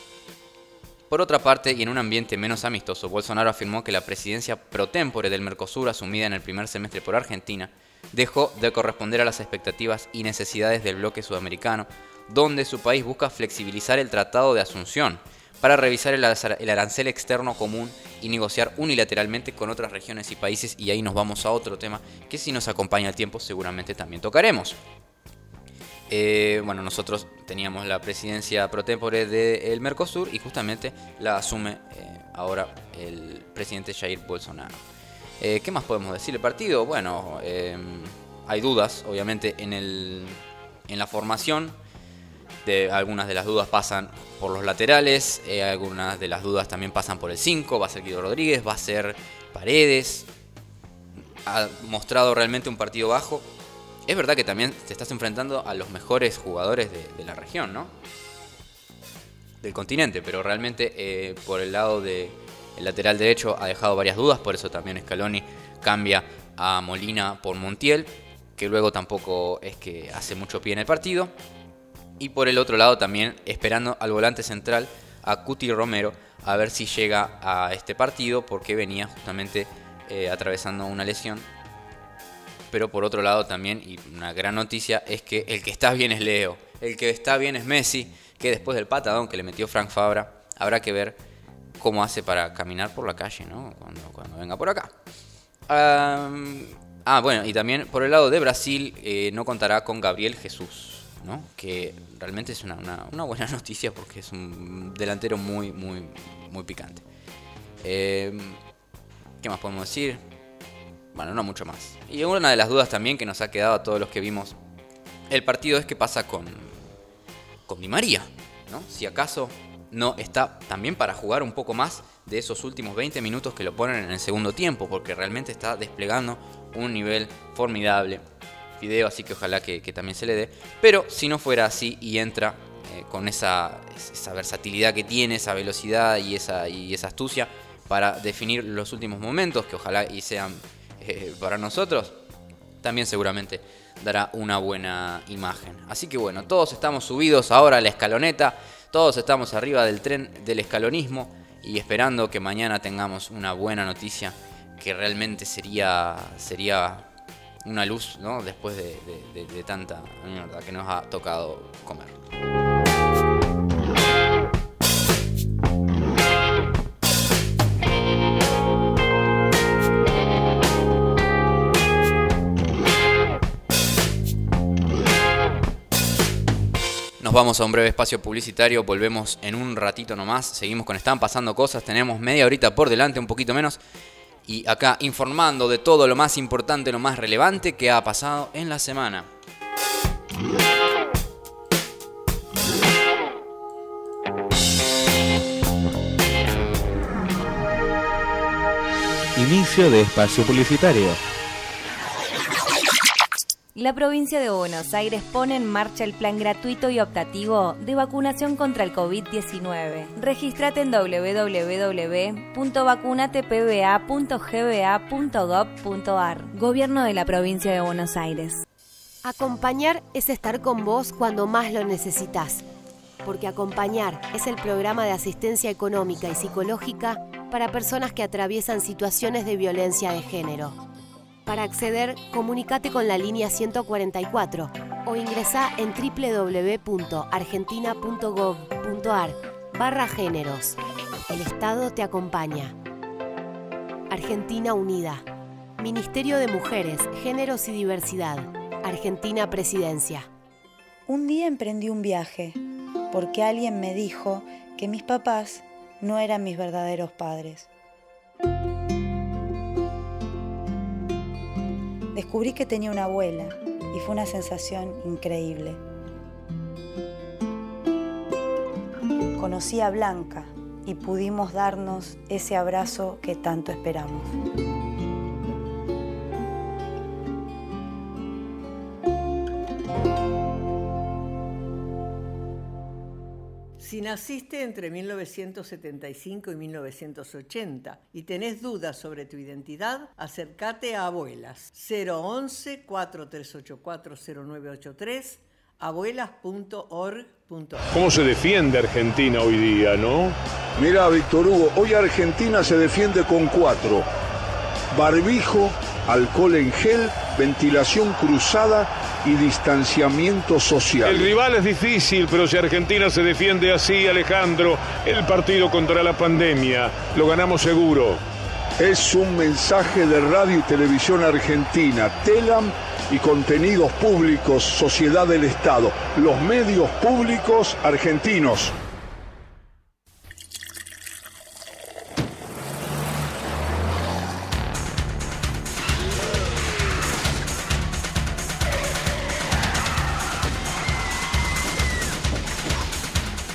Por otra parte, y en un ambiente menos amistoso, Bolsonaro afirmó que la presidencia pro tempore del Mercosur asumida en el primer semestre por Argentina dejó de corresponder a las expectativas y necesidades del bloque sudamericano, donde su país busca flexibilizar el Tratado de Asunción para revisar el arancel externo común y negociar unilateralmente con otras regiones y países, y ahí nos vamos a otro tema que si nos acompaña el tiempo seguramente también tocaremos. Eh, bueno, nosotros teníamos la presidencia pro tempore del Mercosur y justamente la asume eh, ahora el presidente Jair Bolsonaro. Eh, ¿Qué más podemos decir del partido? Bueno, hay dudas, obviamente, en, el, en la formación. De, algunas de las dudas pasan por los laterales, algunas de las dudas también pasan por el 5, va a ser Guido Rodríguez, va a ser Paredes. Ha mostrado realmente un partido bajo, es verdad que también te estás enfrentando a los mejores jugadores de, la región, ¿no? Del continente, pero realmente eh, por el lado del lateral derecho ha dejado varias dudas, por eso también Scaloni cambia a Molina por Montiel, que luego tampoco es que hace mucho pie en el partido. Y por el otro lado también esperando al volante central, a Cuti Romero, a ver si llega a este partido, porque venía justamente eh, atravesando una lesión pero por otro lado también, y una gran noticia, es que el que está bien es Leo. El que está bien es Messi, que después del patadón que le metió Frank Fabra, habrá que ver cómo hace para caminar por la calle, ¿no? Cuando, venga por acá. Am, ah, bueno, y también por el lado de Brasil eh, no contará con Gabriel Jesús, ¿no? Que realmente es una, una- buena noticia porque es un delantero muy, muy, muy picante. Em, ¿Qué más podemos decir? Bueno, no mucho más. Y una de las dudas también que nos ha quedado a todos los que vimos el partido es qué pasa con, con Di María, ¿no? Si acaso no está también para jugar un poco más de esos últimos 20 minutos que lo ponen en el segundo tiempo, porque realmente está desplegando un nivel formidable. Fideo, así que ojalá que, también se le dé. Pero si no fuera así y entra eh, con esa, esa versatilidad que tiene, esa velocidad y esa, y esa astucia para definir los últimos momentos, que ojalá y sean eh, para nosotros, también seguramente dará una buena imagen. Así que bueno, todos estamos subidos ahora a la escaloneta, todos estamos arriba del tren del escalonismo y esperando que mañana tengamos una buena noticia que realmente sería, sería una luz ¿no? después de, tanta que nos ha tocado comer. Vamos a un breve espacio publicitario, volvemos en un ratito nomás, seguimos con Están pasando cosas, tenemos media horita por delante, un poquito menos, y acá informando de todo lo más importante, lo más relevante que ha pasado en la semana. Inicio de espacio publicitario. La provincia de Buenos Aires pone en marcha el plan gratuito y optativo de vacunación contra el COVID-19. Regístrate en www.vacunatepba.gba.gov.ar. Gobierno de la provincia de Buenos Aires. Acompañar es estar con vos cuando más lo necesitas. Porque Acompañar es el programa de asistencia económica y psicológica para personas que atraviesan situaciones de violencia de género. Para acceder, comunícate con la línea 144 o ingresá en www.argentina.gov.ar barra géneros. El Estado te acompaña. Argentina Unida. Ministerio de Mujeres, Géneros y Diversidad. Argentina Presidencia. Un día emprendí un viaje porque alguien me dijo que mis papás no eran mis verdaderos padres. Descubrí que tenía una abuela y fue una sensación increíble. Conocí a Blanca y pudimos darnos ese abrazo que tanto esperamos. Si naciste entre 1975 y 1980 y tenés dudas sobre tu identidad, acércate a Abuelas 011 4384 0983 abuelas.org.ar. ¿Cómo se defiende Argentina hoy día, no? Mira, Víctor Hugo, hoy Argentina se defiende con cuatro. Barbijo, alcohol en gel, ventilación cruzada y distanciamiento social. El rival es difícil, pero si Argentina se defiende así, Alejandro, el partido contra la pandemia, lo ganamos seguro. Es un mensaje de Radio y Televisión Argentina, TELAM y Contenidos Públicos, Sociedad del Estado, los medios públicos argentinos.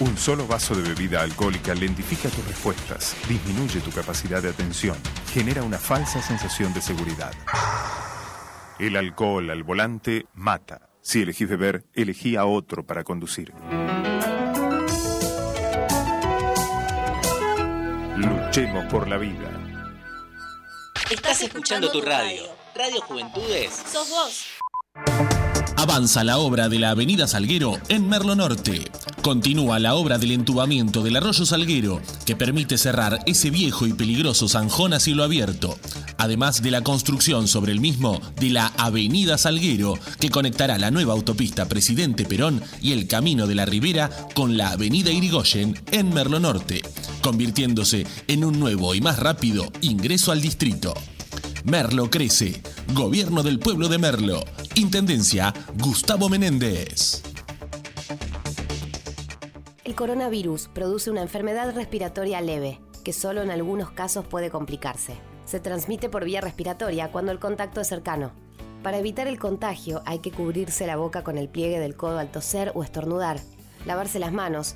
Un solo vaso de bebida alcohólica lentifica tus respuestas, disminuye tu capacidad de atención, genera una falsa sensación de seguridad. El alcohol al volante mata. Si elegís beber, elegí a otro para conducir. Luchemos por la vida. Estás escuchando tu radio. Radio Juventudes. Sos vos. Avanza la obra de la Avenida Salguero en Merlo Norte. Continúa la obra del entubamiento del arroyo Salguero, que permite cerrar ese viejo y peligroso zanjón a cielo abierto. Además de la construcción sobre el mismo de la Avenida Salguero, que conectará la nueva autopista Presidente Perón y el Camino de la Ribera con la Avenida Irigoyen en Merlo Norte, convirtiéndose en un nuevo y más rápido ingreso al distrito. Merlo crece. Gobierno del pueblo de Merlo. Intendencia Gustavo Menéndez. El coronavirus produce una enfermedad respiratoria leve, que solo en algunos casos puede complicarse. Se transmite por vía respiratoria cuando el contacto es cercano. Para evitar el contagio hay que cubrirse la boca con el pliegue del codo al toser o estornudar, lavarse las manos,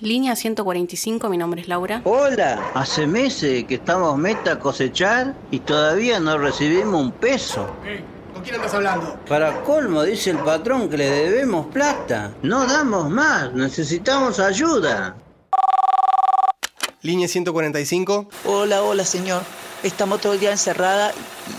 Línea 145, mi nombre es Laura. Hola, hace meses que estamos meta a cosechar y todavía no recibimos un peso. ¿Con quién andas hablando? Para colmo, dice el patrón que le debemos plata. No damos más, necesitamos ayuda. Línea 145. Hola, hola, señor. Estamos todo el día encerrada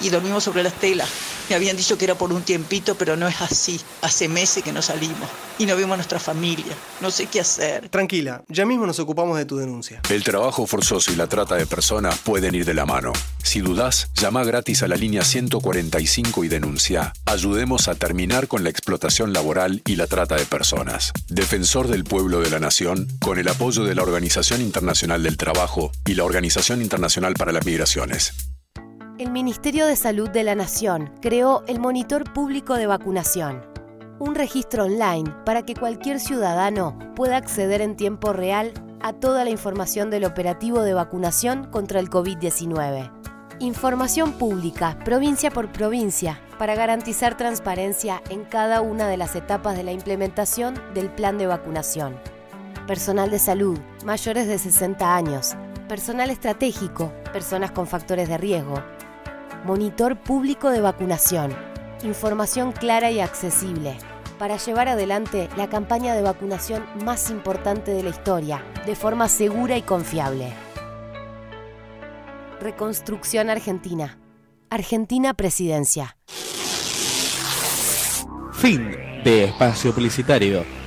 y dormimos sobre las telas. Me habían dicho que era por un tiempito, pero no es así. Hace meses que no salimos y no vemos a nuestra familia. No sé qué hacer. Tranquila, ya mismo nos ocupamos de tu denuncia. El trabajo forzoso y la trata de personas pueden ir de la mano. Si dudás, llama gratis a la línea 145 y denuncia. Ayudemos a terminar con la explotación laboral y la trata de personas. Defensor del pueblo de la nación, con el apoyo de la Organización Internacional del Trabajo y la Organización Internacional para las Migraciones. El Ministerio de Salud de la Nación creó el Monitor Público de Vacunación, un registro online para que cualquier ciudadano pueda acceder en tiempo real a toda la información del operativo de vacunación contra el COVID-19. Información pública, provincia por provincia, para garantizar transparencia en cada una de las etapas de la implementación del plan de vacunación. Personal de salud, mayores de 60 años, personal estratégico, personas con factores de riesgo, Monitor Público de Vacunación. Información clara y accesible para llevar adelante la campaña de vacunación más importante de la historia, de forma segura y confiable. Reconstrucción Argentina. Argentina Presidencia. Fin de espacio publicitario.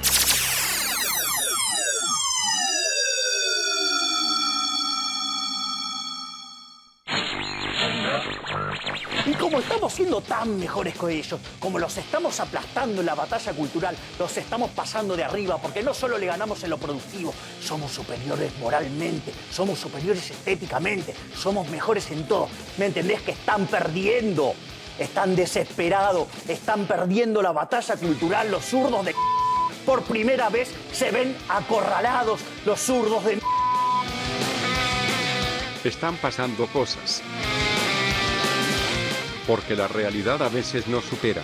Mejores que ellos, como los estamos aplastando en la batalla cultural, los estamos pasando de arriba, porque no solo le ganamos en lo productivo, somos superiores moralmente, somos superiores estéticamente, somos mejores en todo. ¿Me entendés que están perdiendo? Están desesperados, están perdiendo la batalla cultural, los zurdos de... Por primera vez se ven acorralados los zurdos de... Están pasando cosas. Porque la realidad a veces no supera.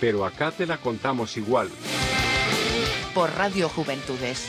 Pero acá te la contamos igual. Por Radio Juventudes.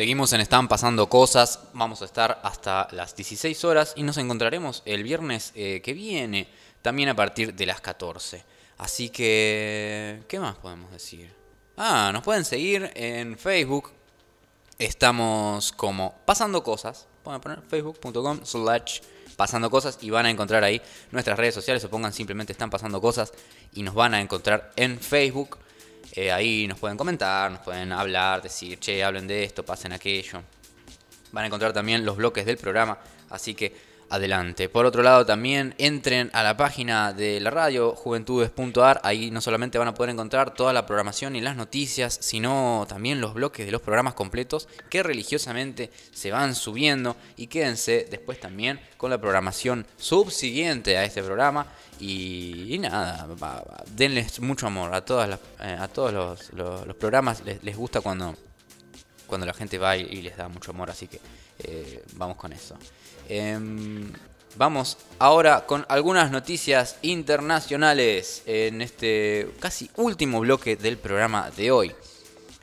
Seguimos en Están pasando cosas, vamos a estar hasta las 16 horas y nos encontraremos el viernes eh, que viene, también a partir de las 14. Así que, ¿qué más podemos decir? Ah, nos pueden seguir en Facebook. Estamos como Pasando Cosas. Pueden poner facebook.com slash pasando cosas y van a encontrar ahí nuestras redes sociales o pongan simplemente están pasando cosas y nos van a encontrar en Facebook. Eh, ahí nos pueden comentar, nos pueden hablar, decir, che, hablen de esto, pasen aquello. Van a encontrar también los bloques del programa, así que adelante. Por otro lado, también entren a la página de la radio, juventudes.ar. Ahí no solamente van a poder encontrar toda la programación y las noticias, sino también los bloques de los programas completos que religiosamente se van subiendo. Y quédense después también con la programación subsiguiente a este programa. Y, nada, denles mucho amor a, todas eh, a todos los, programas. Les, gusta cuando, cuando la gente va y, les da mucho amor, así que eh, vamos con eso. Em, vamos ahora con algunas noticias internacionales en este casi último bloque del programa de hoy.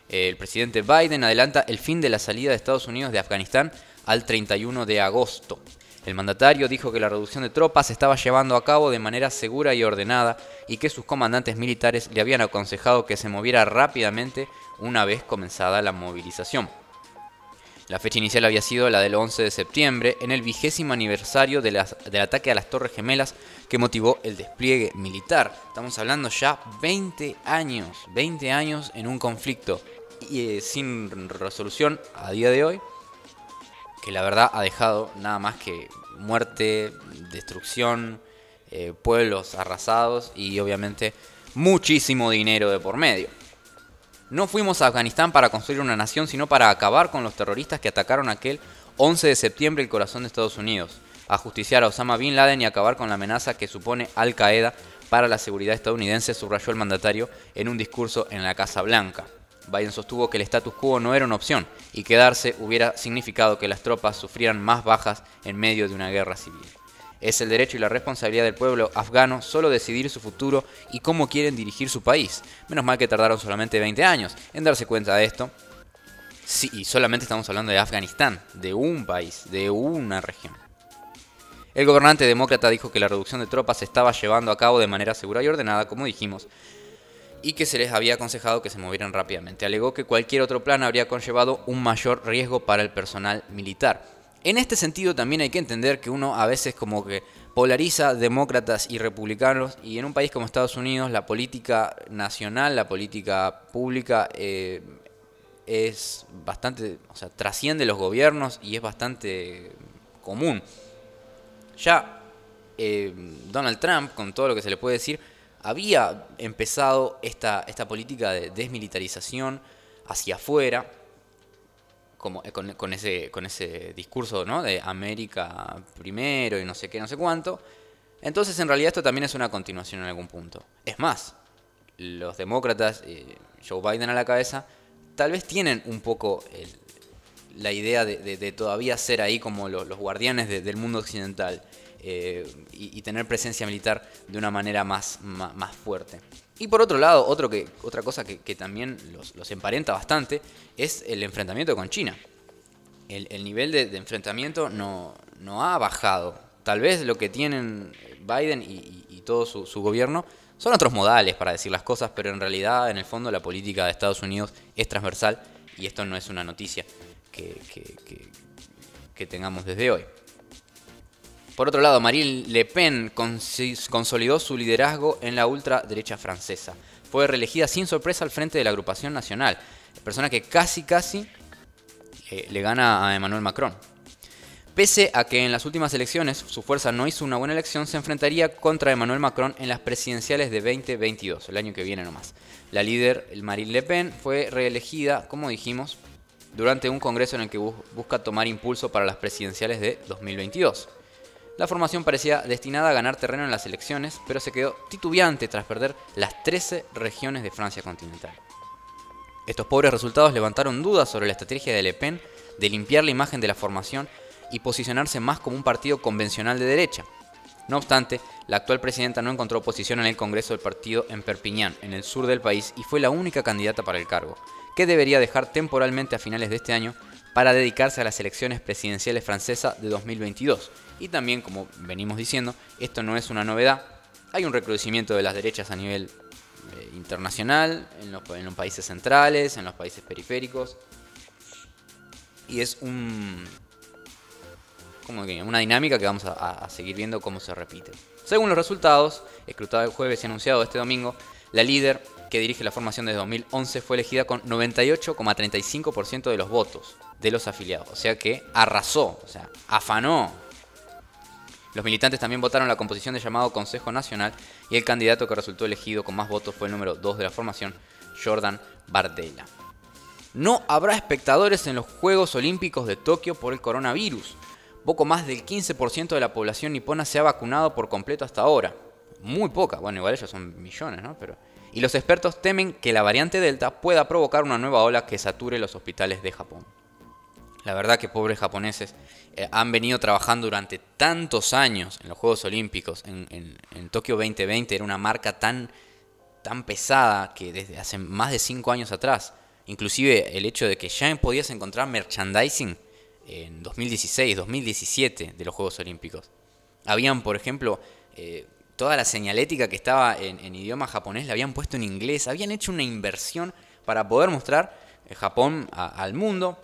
El presidente Biden adelanta el fin de la salida de Estados Unidos de Afganistán al 31 de agosto. El mandatario dijo que la reducción de tropas se estaba llevando a cabo de manera segura y ordenada y que sus comandantes militares le habían aconsejado que se moviera rápidamente una vez comenzada la movilización. La fecha inicial había sido la del 11 de septiembre, en el vigésimo aniversario del ataque a las Torres Gemelas que motivó el despliegue militar. Estamos hablando ya 20 años, 20 años en un conflicto y, eh, sin resolución a día de hoy, que la verdad ha dejado nada más que muerte, destrucción, eh, pueblos arrasados y obviamente muchísimo dinero de por medio. No fuimos a Afganistán para construir una nación, sino para acabar con los terroristas que atacaron aquel 11 de septiembre el corazón de Estados Unidos, a justiciar a Osama Bin Laden y acabar con la amenaza que supone Al Qaeda para la seguridad estadounidense, subrayó el mandatario en un discurso en la Casa Blanca. Biden sostuvo que el status quo no era una opción y quedarse hubiera significado que las tropas sufrieran más bajas en medio de una guerra civil. Es el derecho y la responsabilidad del pueblo afgano solo decidir su futuro y cómo quieren dirigir su país. Menos mal que tardaron solamente 20 años en darse cuenta de esto. Sí, y solamente estamos hablando de Afganistán, de un país, de una región. El gobernante demócrata dijo que la reducción de tropas se estaba llevando a cabo de manera segura y ordenada, como dijimos, y que se les había aconsejado que se movieran rápidamente. Alegó que cualquier otro plan habría conllevado un mayor riesgo para el personal militar. En este sentido también hay que entender que uno a veces como que polariza demócratas y republicanos y en un país como Estados Unidos la política nacional, la política pública eh, es bastante, o sea, trasciende los gobiernos y es bastante común. Ya eh, Donald Trump, con todo lo que se le puede decir, había empezado esta, esta política de desmilitarización hacia afuera como, eh, con, ese, con ese discurso de América primero y no sé qué, no sé cuánto. Entonces en realidad esto también es una continuación en algún punto. Es más, los demócratas, Joe Biden a la cabeza, tal vez tienen un poco la idea de, todavía ser ahí como los, guardianes del mundo occidental eh, y, tener presencia militar de una manera más, más fuerte. Y por otro lado, otro que, otra cosa que, también los, emparenta bastante es el enfrentamiento con China. El, nivel de, enfrentamiento no, no, ha bajado. Tal vez lo que tienen Biden y, todo su, gobierno son otros modales para decir las cosas, pero en realidad, en el fondo, la política de Estados Unidos es transversal y esto no es una noticia que, que tengamos desde hoy. Por otro lado, Marine Le Pen consolidó su liderazgo en la ultraderecha francesa. Fue reelegida sin sorpresa al frente de la agrupación nacional, persona que casi casi eh, le gana a Emmanuel Macron. Pese a que en las últimas elecciones su fuerza no hizo una buena elección, se enfrentaría contra Emmanuel Macron en las presidenciales de 2022, el año que viene nomás. La líder, Marine Le Pen, fue reelegida, como dijimos, durante un congreso en el que busca tomar impulso para las presidenciales de 2022. La formación parecía destinada a ganar terreno en las elecciones, pero se quedó titubeante tras perder las 13 regiones de Francia continental. Estos pobres resultados levantaron dudas sobre la estrategia de Le Pen de limpiar la imagen de la formación y posicionarse más como un partido convencional de derecha. No obstante, la actual presidenta no encontró oposición en el Congreso del partido en Perpiñán, en el sur del país, y fue la única candidata para el cargo, que debería dejar temporalmente a finales de este año para dedicarse a las elecciones presidenciales francesas de 2022. Y también, como venimos diciendo, esto no es una novedad. Hay un recrudecimiento de las derechas a nivel eh, internacional, en los, países centrales, en los países periféricos. Y es un, como que una dinámica que vamos a, seguir viendo cómo se repite. Según los resultados, escrutado el jueves y anunciado este domingo, la líder que dirige la formación desde 2011 fue elegida con 98,35% de los votos de los afiliados. O sea que arrasó, o sea, afanó. Los militantes también votaron la composición del llamado Consejo Nacional y el candidato que resultó elegido con más votos fue el número 2 de la formación, Jordan Bardella. No habrá espectadores en los Juegos Olímpicos de Tokio por el coronavirus. Poco más del 15% de la población nipona se ha vacunado por completo hasta ahora. Muy poca, bueno, igual ellos son millones, ¿no? Pero... Y los expertos temen que la variante Delta pueda provocar una nueva ola que sature los hospitales de Japón. La verdad que pobres japoneses eh, han venido trabajando durante tantos años en los Juegos Olímpicos. En, Tokio 2020 era una marca tan, tan pesada que desde hace más de 5 años atrás, inclusive el hecho de que ya podías encontrar merchandising en 2016, 2017 de los Juegos Olímpicos. Habían, por ejemplo, eh, toda la señalética que estaba en, idioma japonés la habían puesto en inglés. Habían hecho una inversión para poder mostrar eh, Japón al mundo.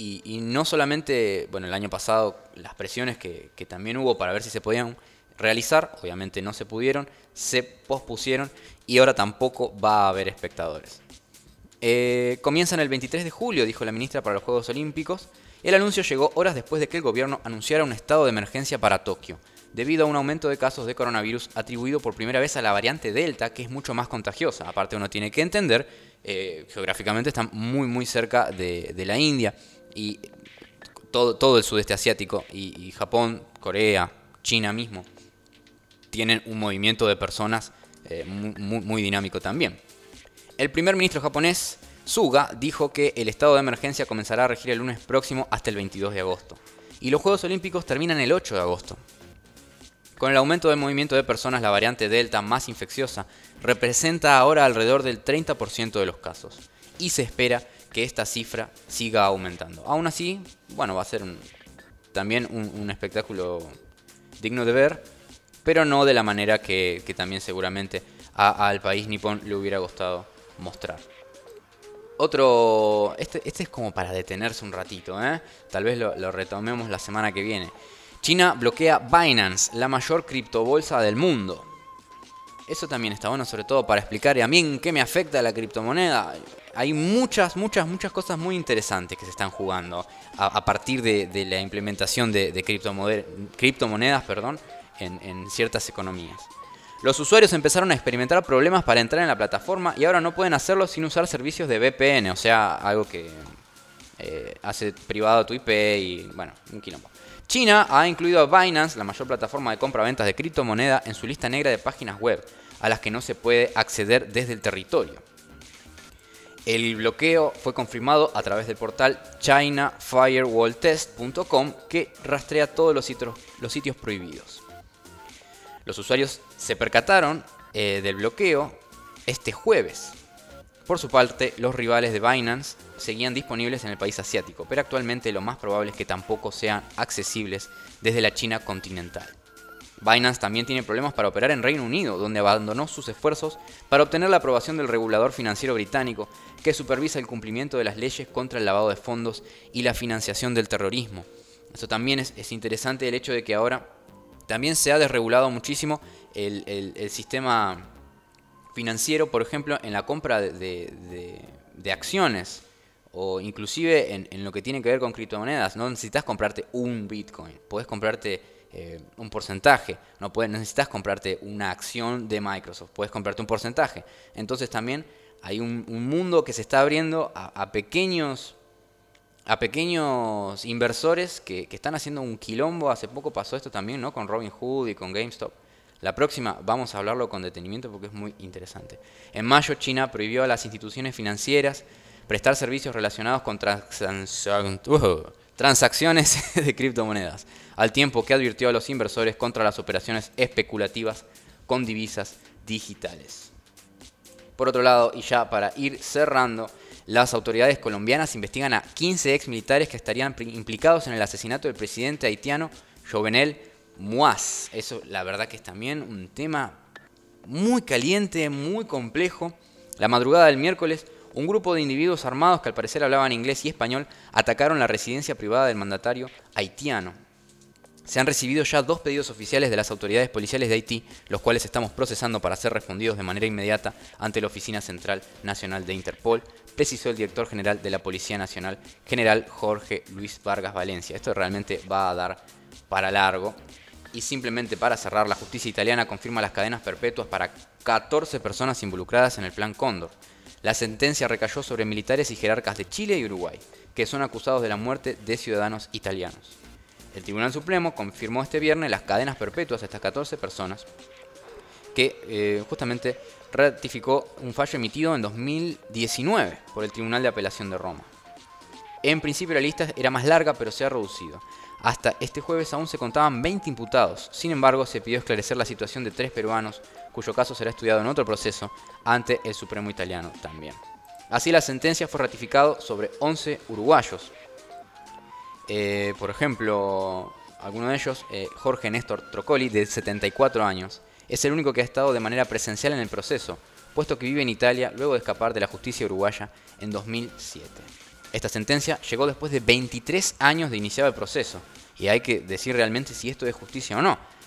Y, no solamente, bueno, el año pasado las presiones que, también hubo para ver si se podían realizar, obviamente no se pudieron, se pospusieron y ahora tampoco va a haber espectadores. Eh, comienzan el 23 de julio, dijo la ministra para los Juegos Olímpicos. El anuncio llegó horas después de que el gobierno anunciara un estado de emergencia para Tokio, debido a un aumento de casos de coronavirus atribuido por primera vez a la variante Delta, que es mucho más contagiosa. Aparte uno tiene que entender, eh, geográficamente están muy muy cerca de la India y todo, todo, el sudeste asiático y, Japón, Corea, China mismo, tienen un movimiento de personas eh, muy dinámico también. El primer ministro japonés Suga dijo que el estado de emergencia comenzará a regir el lunes próximo hasta el 22 de agosto. Y los Juegos Olímpicos terminan el 8 de agosto. Con el aumento del movimiento de personas, la variante Delta más infecciosa representa ahora alrededor del 30% de los casos. Y se espera que esta cifra siga aumentando. Aún así, bueno, va a ser también un, espectáculo digno de ver, pero no de la manera que, también seguramente al país nipón le hubiera gustado mostrar. Otro. Este, este, es como para detenerse un ratito, ¿eh? Tal vez lo, lo, retomemos la semana que viene. China bloquea Binance, la mayor criptobolsa del mundo. Eso también está bueno, sobre todo para explicar y a mí en qué me afecta la criptomoneda. Hay muchas, muchas, muchas cosas muy interesantes que se están jugando a, partir de, la implementación de, de criptomonedas perdón, en, en ciertas economías. Los usuarios empezaron a experimentar problemas para entrar en la plataforma y ahora no pueden hacerlo sin usar servicios de VPN, o sea, algo que eh, hace privado tu IP y bueno, un quilombo. China ha incluido a Binance, la mayor plataforma de compra-ventas de criptomoneda, en su lista negra de páginas web, a las que no se puede acceder desde el territorio. El bloqueo fue confirmado a través del portal ChinaFirewallTest.com que rastrea todos los sitios, prohibidos. Los usuarios se percataron eh, del bloqueo este jueves. Por su parte, los rivales de Binance seguían disponibles en el país asiático, pero actualmente lo más probable es que tampoco sean accesibles desde la China continental. Binance también tiene problemas para operar en Reino Unido, donde abandonó sus esfuerzos para obtener la aprobación del regulador financiero británico, que supervisa el cumplimiento de las leyes contra el lavado de fondos y la financiación del terrorismo. Esto también es, es interesante el hecho de que ahora también se ha desregulado muchísimo el, sistema financiero, por ejemplo, en la compra de, de, de acciones o inclusive en, en, lo que tiene que ver con criptomonedas. No necesitas comprarte un Bitcoin, puedes comprarte eh, un porcentaje, no puedes, necesitas comprarte una acción de Microsoft, puedes comprarte un porcentaje. Entonces también hay un, un mundo que se está abriendo a, pequeños a pequeños inversores que, que, están haciendo un quilombo. Hace poco pasó esto también, ¿no? Con Robin Hood y con GameStop. La próxima vamos a hablarlo con detenimiento porque es muy interesante. En mayo China prohibió a las instituciones financieras prestar servicios relacionados con transacciones de criptomonedas, al tiempo que advirtió a los inversores contra las operaciones especulativas con divisas digitales. Por otro lado, y ya para ir cerrando, Las autoridades colombianas investigan a 15 ex militares que estarían implicados en el asesinato del presidente haitiano Jovenel Moaz. Eso, la verdad, que es también un tema muy caliente, muy complejo. La madrugada del miércoles, un grupo de individuos armados que al parecer hablaban inglés y español atacaron la residencia privada del mandatario haitiano. Se han recibido ya dos pedidos oficiales de las autoridades policiales de Haití, los cuales estamos procesando para ser respondidos de manera inmediata ante la Oficina Central Nacional de Interpol, precisó el director general de la Policía Nacional, general Jorge Luis Vargas Valencia. Esto realmente va a dar para largo. Y simplemente para cerrar, la justicia italiana confirma las cadenas perpetuas para 14 personas involucradas en el Plan Cóndor. La sentencia recayó sobre militares y jerarcas de Chile y Uruguay, que son acusados de la muerte de ciudadanos italianos. El Tribunal Supremo confirmó este viernes las cadenas perpetuas a estas 14 personas, que eh, justamente ratificó un fallo emitido en 2019 por el Tribunal de Apelación de Roma. En principio la lista era más larga, pero se ha reducido. Hasta este jueves aún se contaban 20 imputados. Sin embargo, se pidió esclarecer la situación de tres peruanos, cuyo caso será estudiado en otro proceso ante el Supremo italiano también. Así la sentencia fue ratificada sobre 11 uruguayos. Eh, por ejemplo, alguno de ellos, eh, Jorge Néstor Trocoli, de 74 años, es el único que ha estado de manera presencial en el proceso, puesto que vive en Italia luego de escapar de la justicia uruguaya en 2007. Esta sentencia llegó después de 23 años de iniciado el proceso, y hay que decir realmente si esto es justicia o no.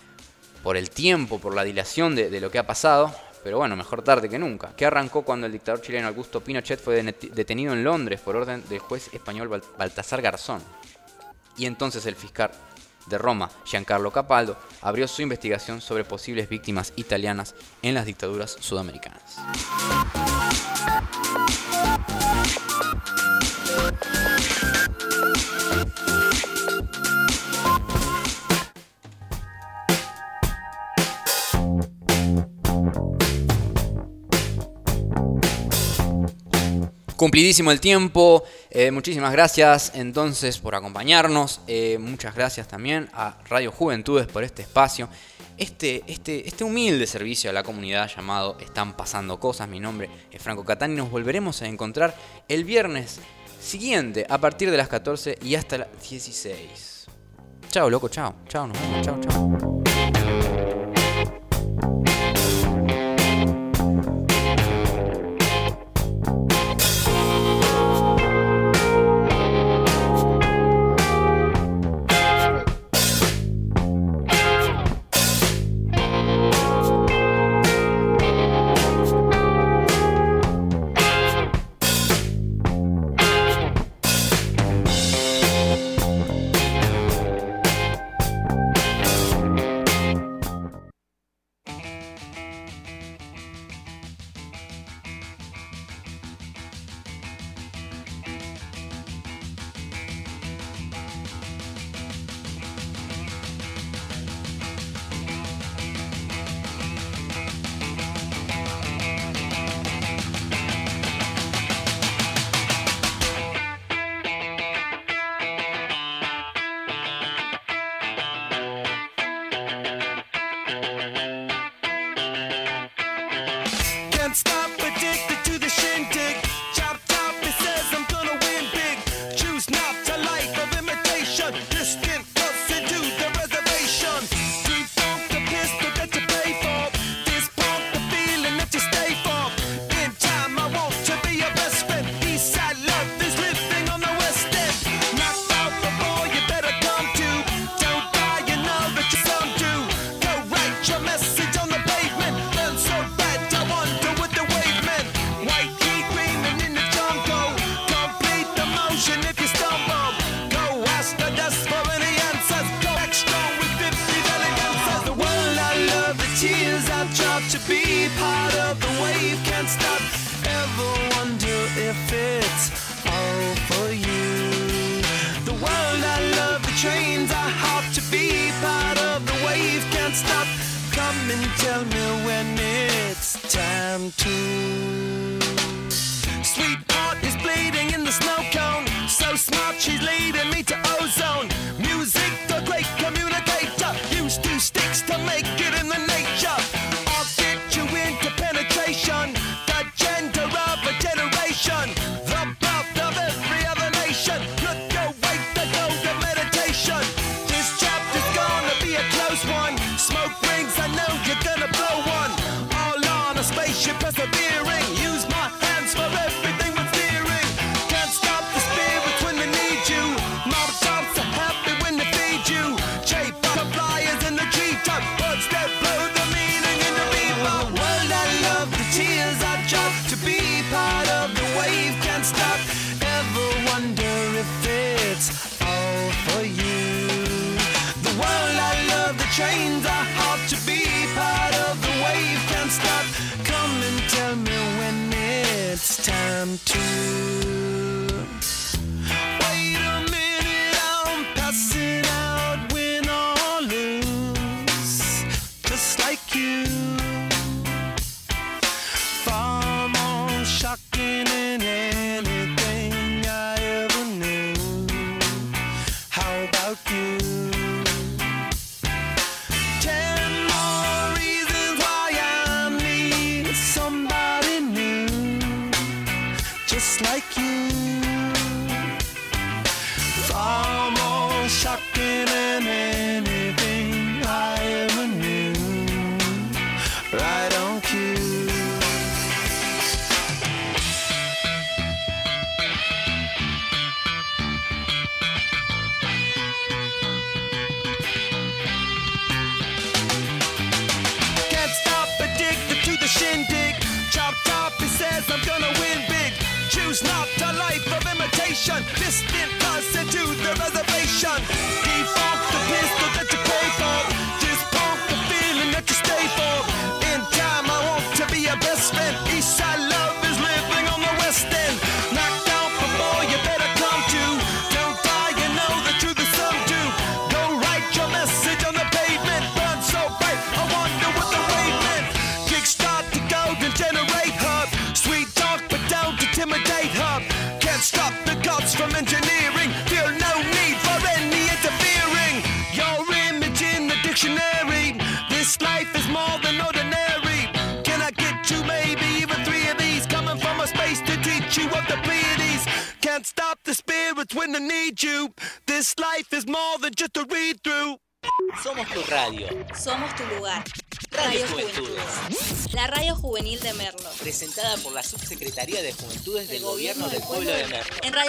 Por el tiempo, por la dilación de, lo que ha pasado, pero bueno, mejor tarde que nunca. Que arrancó cuando el dictador chileno Augusto Pinochet fue detenido en Londres por orden del juez español Bal- Baltasar Garzón. Y entonces el fiscal de Roma, Giancarlo Capaldo, abrió su investigación sobre posibles víctimas italianas en las dictaduras sudamericanas. Cumplidísimo el tiempo, eh, muchísimas gracias entonces por acompañarnos, eh, muchas gracias también a Radio Juventudes por este espacio, este, este, este humilde servicio a la comunidad llamado Están pasando cosas, mi nombre es Franco Catán y nos volveremos a encontrar el viernes siguiente a partir de las 14 y hasta las 16. Chao, loco, chao, chao, nos vemos, chao, chao.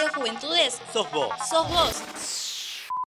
Radio Juventudes Sos vos. sos vos.